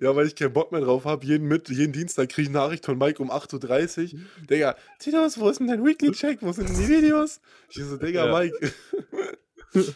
Ja, weil ich keinen Bock mehr drauf habe. Jeden, mit, jeden Dienstag kriege ich eine Nachricht von Mike um 8.30 Uhr. Digga, Titus, wo ist denn dein Weekly-Check? Wo sind denn die Videos? Ich so, Digga, Ja. Mike. *laughs*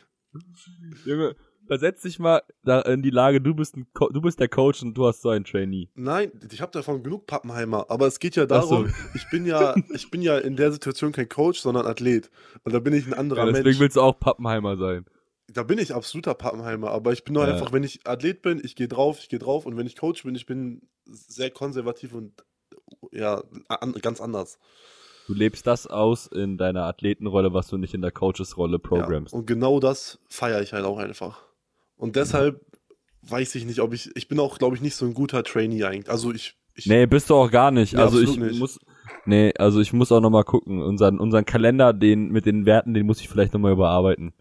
Junge, versetz dich mal in die Lage, du bist, ein Co du bist der Coach und du hast so einen Trainee. Nein, ich habe davon genug Pappenheimer. Aber es geht ja Ach so. darum, ich bin ja, ich bin ja in der Situation kein Coach, sondern Athlet. Und da bin ich ein anderer Ja, deswegen Mensch. willst du auch Pappenheimer sein. Da bin ich absoluter Pappenheimer. Aber ich bin nur Ja. einfach, wenn ich Athlet bin, ich gehe drauf, ich gehe drauf. Und wenn ich Coach bin, ich bin sehr konservativ und ja, an, ganz anders. Du lebst das aus in deiner Athletenrolle, was du nicht in der Coaches-Rolle programmst. Ja, und genau das feiere ich halt auch einfach. Und deshalb weiß ich nicht, ob ich. Ich bin auch, glaube ich, nicht so ein guter Trainee eigentlich. Also ich. ich Nee, bist du auch gar nicht. Nee, also ich nicht. muss. Nee, also ich muss auch nochmal gucken. Unseren, unseren Kalender, den mit den Werten, den muss ich vielleicht nochmal überarbeiten.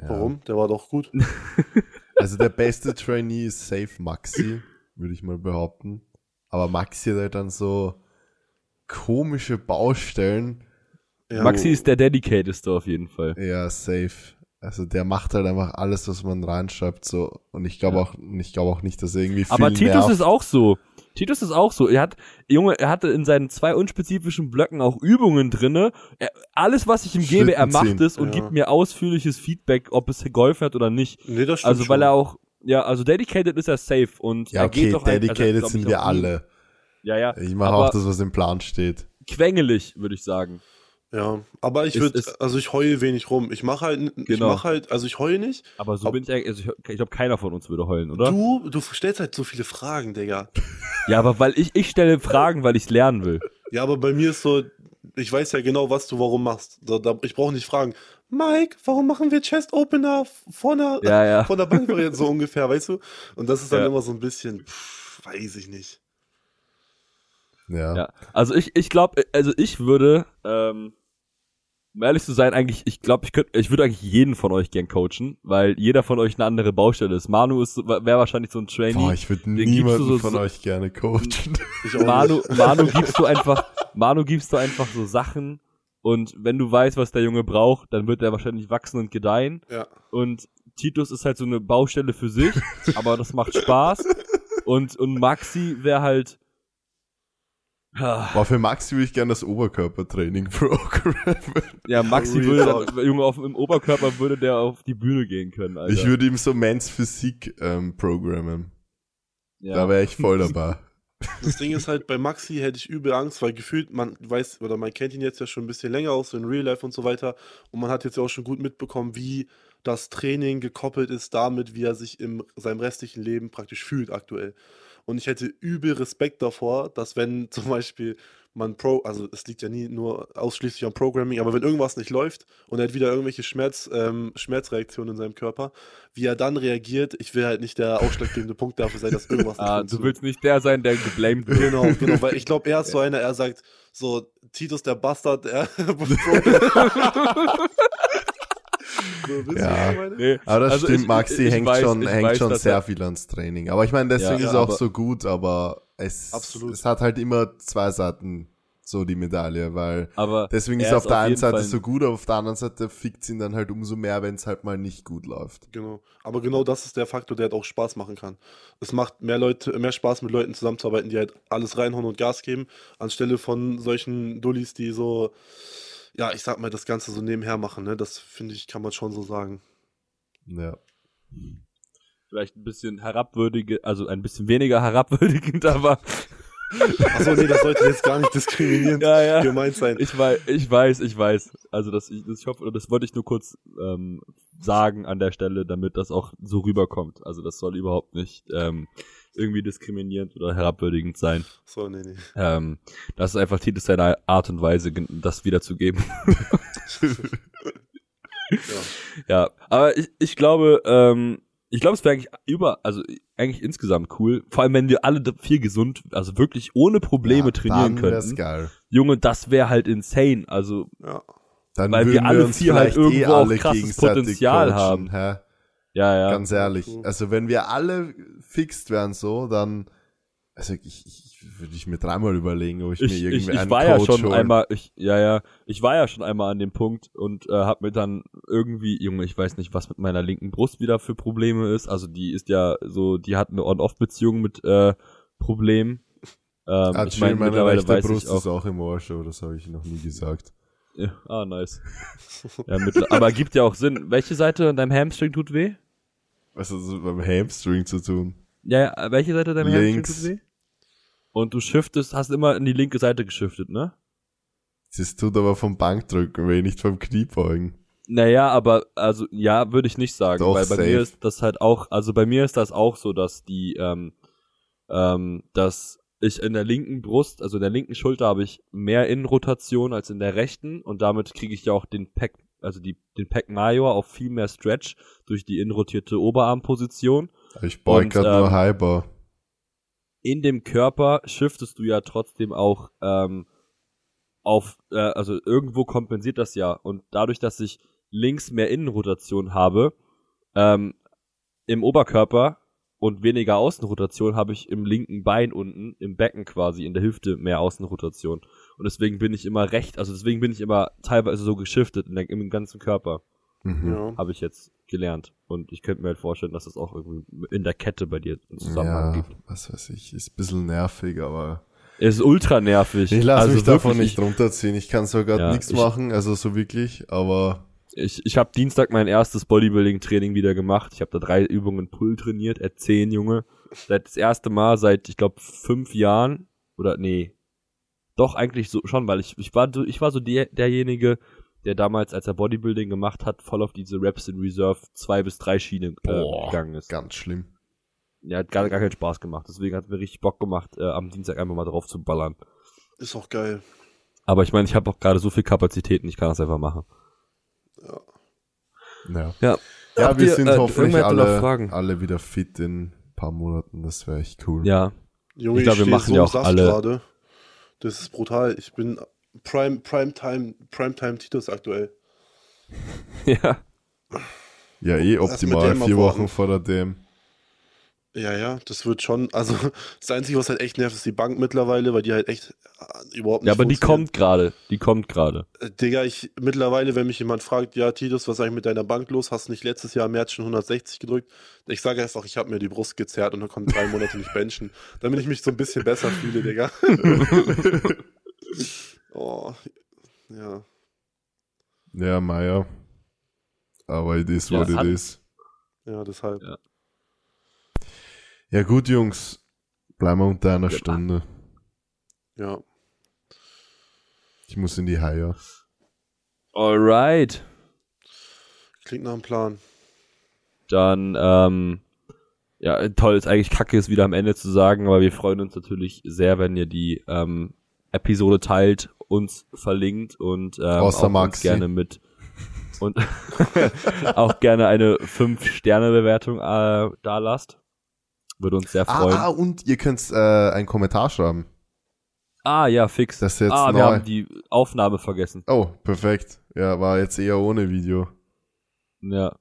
Ja. Warum? Der war doch gut. *laughs* Also der beste Trainee ist safe Maxi, würde ich mal behaupten. Aber Maxi hat halt dann so komische Baustellen. Ja, Maxi ist der Dedicatedste auf jeden Fall. Ja, safe. Also der macht halt einfach alles, was man reinschreibt, so. Und ich glaube Ja. auch, ich glaube auch nicht, dass er irgendwie viel Aber Titus nervt. ist auch so. Titus ist auch so. Er hat, Junge, er hatte in seinen zwei unspezifischen Blöcken auch Übungen drinne. Er, alles, was ich ihm gebe, er Schlitten macht ziehen. es und Ja. gibt mir ausführliches Feedback, ob es geholfen hat oder nicht. Nee, das stimmt Also, weil schon. er auch, ja, also dedicated ist er safe und ja, er geht okay, doch ein- also, dedicated glaub ich, sind wir alle. Ja, ja. Ich mache auch das, was im Plan steht. quengelig, würde ich sagen. Ja, aber ich würde, also ich heule wenig rum. Ich mache halt, ich Genau. mache halt, also ich heule nicht. Aber so Ob- bin ich eigentlich, also ich, ich glaube, keiner von uns würde heulen, oder? Du, du stellst halt so viele Fragen, Digga. *laughs* Ja, aber weil ich, ich stelle Fragen, weil ich lernen will. Ja, aber bei mir ist so, ich weiß ja genau, was du warum machst. So, da, ich brauche nicht fragen, Mike, warum machen wir Chest Opener vor einer, Ja, ja. *laughs* vor der Bankvariante so ungefähr, weißt du? Und das ist dann Ja. immer so ein bisschen, pff, weiß ich nicht. Ja. Ja. Also ich, ich glaube, also ich würde, ähm, um ehrlich zu sein, eigentlich, ich glaube, ich könnte, ich würde eigentlich jeden von euch gern coachen, weil jeder von euch eine andere Baustelle ist. Manu ist, wäre wahrscheinlich so ein Trainee. Boah, ich würde niemanden so- von so- euch gerne coachen. *laughs* Manu. Manu gibst du einfach, Manu gibst du einfach so Sachen und wenn du weißt, was der Junge braucht, dann wird er wahrscheinlich wachsen und gedeihen. Ja. Und Titus ist halt so eine Baustelle für sich, *laughs* aber das macht Spaß. Und, und Maxi wäre halt, Boah, für Maxi würde ich gerne das Oberkörpertraining programmen. ja, Maxi Real würde dann, Junge, auf, im Oberkörper würde der auf die Bühne gehen können, Alter. Ich würde ihm so Mans Physik ähm, programmen. ja. Da wäre ich voll dabei. Das Ding ist halt, bei Maxi hätte ich übel Angst, weil gefühlt, man weiß, oder man kennt ihn jetzt ja schon ein bisschen länger aus, so in Real Life und so weiter. Und man hat jetzt ja auch schon gut mitbekommen, wie das Training gekoppelt ist damit, wie er sich in seinem restlichen Leben praktisch fühlt aktuell. Und ich hätte übel Respekt davor, dass wenn *laughs* zum Beispiel man Pro, also es liegt ja nie nur ausschließlich am Programming, aber wenn irgendwas nicht läuft und er hat wieder irgendwelche Schmerz, ähm, Schmerzreaktionen in seinem Körper, wie er dann reagiert, ich will halt nicht der ausschlaggebende Punkt dafür sein, dass irgendwas *laughs* nicht Ah, du willst nicht der sein, der geblamed wird. Genau, genau, weil ich glaube, er ist *laughs* so einer, er sagt so, Titus der Bastard, er so, Ja. Nee, Aber das also stimmt, ich- Maxi ich hängt weiß- schon, hängt weiß, schon sehr viel ans Training. Aber ich meine, deswegen Ja, ist er auch so gut, aber es, Absolut. es hat halt immer zwei Seiten, so die Medaille, weil Aber deswegen ist er auf der einen jeden Seite Fall- so gut, aber auf der anderen Seite fickt ihn dann halt umso mehr, wenn es halt mal nicht gut läuft. Genau. Aber genau das ist der Faktor, der halt auch Spaß machen kann. Es macht mehr Leute, mehr Spaß mit Leuten zusammenzuarbeiten, die halt alles reinhauen und Gas geben, anstelle von solchen Dullis, die so, ja, ich sag mal, das Ganze so nebenher machen, ne? Das finde ich, kann man schon so sagen. Ja. vielleicht ein bisschen herabwürdige, also ein bisschen weniger herabwürdigend, *laughs* aber Achso, nee, das sollte jetzt gar nicht diskriminierend ja, ja. gemeint sein. Ich weiß, ich weiß, ich weiß. Also das, ich, das ich hoffe, das wollte ich nur kurz ähm, sagen an der Stelle, damit das auch so rüberkommt. Also das soll überhaupt nicht ähm, irgendwie diskriminierend oder herabwürdigend sein. So, nee, nee. Ähm, das ist einfach Titel seiner Art und Weise, das wiederzugeben. Ja. *laughs* ja, aber ich, ich glaube, ähm, ich glaube, es wäre eigentlich über, also eigentlich insgesamt cool. Vor allem, wenn wir alle viel gesund, also wirklich ohne Probleme ja, trainieren könnten. geil. Junge, das wäre halt insane. Also ja. Dann Weil wir alle uns vier halt vielleicht irgendwo auch krasses Potenzial haben. Hä? Ja, ja. Ganz ehrlich. True. Also wenn wir alle fixt wären so, dann also ich, ich würde ich mir dreimal überlegen, ob ich, ich, mir ich, irgendwie ich einen war ja Coach schon hol. einmal, ich, ja, ja, ich war ja schon einmal an dem Punkt und äh, hab mir dann irgendwie, Junge, ich weiß nicht, was mit meiner linken Brust wieder für Probleme ist. Also die ist ja so, die hat eine On-Off-Beziehung mit äh, Problemen. Ähm, Ah, ich chill, meine, rechte Brust ich auch. ist auch im Arsch, aber das habe ich noch nie gesagt. Ja, ah, nice. *laughs* ja, mittler- aber gibt ja auch Sinn. Welche Seite an deinem Hamstring tut weh? Was hat das beim Hamstring zu tun? Ja, ja, welche Seite deinem. Hamstring tut weh? Und du shiftest, hast immer in die linke Seite geschiftet, ne? Das tut aber vom Bankdrücken weh, nicht vom Kniebeugen. Naja, aber also ja, würde ich nicht sagen, Doch, weil bei safe. mir ist das halt auch, also bei mir ist das auch so, dass die, ähm, ähm, dass ich in der linken Brust, also in der linken Schulter habe ich mehr Innenrotation als in der rechten und damit kriege ich ja auch den Pack, also die, den Pack Major auf viel mehr Stretch durch die innenrotierte Oberarmposition. Ich grad ähm, nur Hyper. in dem Körper shiftest du ja trotzdem auch ähm, auf, äh, also irgendwo kompensiert das ja. Und dadurch, dass ich links mehr Innenrotation habe, ähm, im Oberkörper und weniger Außenrotation habe ich im linken Bein unten, im Becken quasi, in der Hüfte mehr Außenrotation. Und deswegen bin ich immer recht, also deswegen bin ich immer teilweise so geschiftet in der, im ganzen Körper, Mhm. ja. habe ich jetzt gelernt. Und ich könnte mir halt vorstellen, dass das auch irgendwie in der Kette bei dir einen Zusammenhang Ja, gibt. was weiß ich, ist ein bisschen nervig, aber Es ist ultra nervig. ich lasse Also mich davon wirklich, nicht runterziehen. Ich kann sogar Ja, nichts ich- machen, also so wirklich, aber Ich, ich habe Dienstag mein erstes Bodybuilding-Training wieder gemacht. Ich habe da drei Übungen Pull trainiert, er zehn Junge. Seit das erste Mal seit, ich glaube, fünf Jahren. Oder nee. Doch, eigentlich so schon, weil ich, ich war so- ich war so der, derjenige, der damals, als er Bodybuilding gemacht hat, voll auf diese Reps in Reserve zwei bis drei Schiene äh, Boah. gegangen ist. ganz schlimm. Ja, hat gar, gar keinen Spaß gemacht. Deswegen hat mir richtig Bock gemacht, äh, am Dienstag einfach mal drauf zu ballern. Ist auch geil. Aber ich meine, ich habe auch gerade so viel Kapazitäten, ich kann das einfach machen. Ja. Ja, Ja. wir ihr, sind äh, hoffentlich alle, Fragen? alle wieder fit in ein paar Monaten. Das wäre echt cool. Ja, Junge, Ich glaub, wir machen so ja auch Saft alle- gerade. Das ist brutal. Ich bin Prime, Primetime, Primetime Titus aktuell. *laughs* ja. Ja, eh optimal. Vier. Wochen vor der DM. Ja, ja, das wird schon. Also, *laughs* das Einzige, was halt echt nervt, ist die Bank mittlerweile, weil die halt echt äh, überhaupt nicht. Ja, aber die kommt gerade. Die kommt gerade. Äh, Digga, ich mittlerweile, wenn mich jemand fragt, ja, Titus, was ist eigentlich mit deiner Bank los? Hast du nicht letztes Jahr im März schon 160 gedrückt? Ich sage einfach, ich habe mir die Brust gezerrt und dann konnte drei Monate nicht benchen, *laughs* damit ich mich so ein bisschen besser fühle, Digga. *laughs* oh, ja. Ja, Meier. Aber it is Ja, what es it hat- is. Ja, deshalb. Ja. Ja gut, Jungs. Bleiben wir unter einer. Stunde. Ja. Ich muss in die Haie. Alright. Klingt nach einem Plan. Dann, ähm, ja, toll, ist eigentlich kacke, es wieder am Ende zu sagen, aber wir freuen uns natürlich sehr, wenn ihr die ähm, Episode teilt, uns verlinkt und ähm, Außer auch uns Maxi. gerne mit und *laughs* auch gerne eine 5-Sterne-Bewertung äh, da lasst. Würde uns sehr freuen. Ah, ah, und ihr könnt äh, einen Kommentar schreiben. Ah, ja, fix. Das ist jetzt ah, neu. wir haben die Aufnahme vergessen. Oh, perfekt. Ja, war jetzt eher ohne Video. Ja.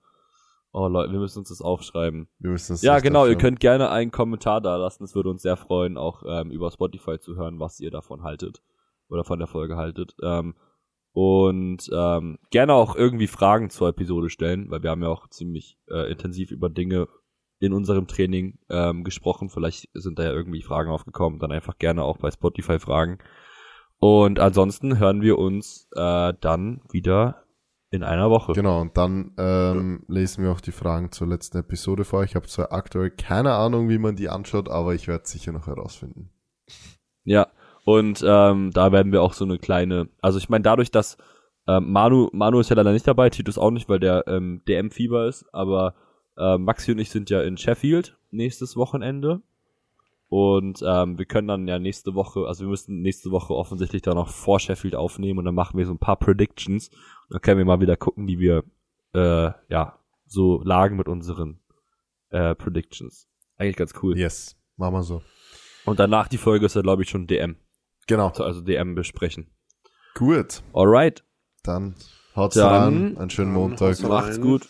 Oh Leute, wir müssen uns das aufschreiben. Wir müssen es Ja, genau, ihr aufschreiben. könnt gerne einen Kommentar da lassen. Es würde uns sehr freuen, auch ähm, über Spotify zu hören, was ihr davon haltet. Oder von der Folge haltet. Ähm, und ähm, gerne auch irgendwie Fragen zur Episode stellen, weil wir haben ja auch ziemlich äh, intensiv über Dinge in unserem Training ähm, gesprochen. Vielleicht sind da ja irgendwie Fragen aufgekommen. Dann einfach gerne auch bei Spotify fragen. Und ansonsten hören wir uns äh, dann wieder in einer Woche. Genau, und dann ähm, lesen wir auch die Fragen zur letzten Episode vor. Ich habe zwar aktuell keine Ahnung, wie man die anschaut, aber ich werde sicher noch herausfinden. Ja, und ähm, da werden wir auch so eine kleine, also ich meine, dadurch, dass ähm, Manu, Manu ist ja leider nicht dabei, Titus auch nicht, weil der ähm, DM-Fieber ist, aber äh, Maxi und ich sind ja in Sheffield nächstes Wochenende. Und ähm, wir können dann ja nächste Woche, also wir müssen nächste Woche offensichtlich dann noch vor Sheffield aufnehmen und dann machen wir so ein paar Predictions. Und dann können wir mal wieder gucken, wie wir äh, ja so lagen mit unseren äh, Predictions. Eigentlich ganz cool. Yes, machen wir so. Und danach die Folge ist ja, glaube ich, schon DM. Genau. Also DM besprechen. Gut, Alright. dann haut's Dann- rein. Einen schönen Montag. Macht's gut.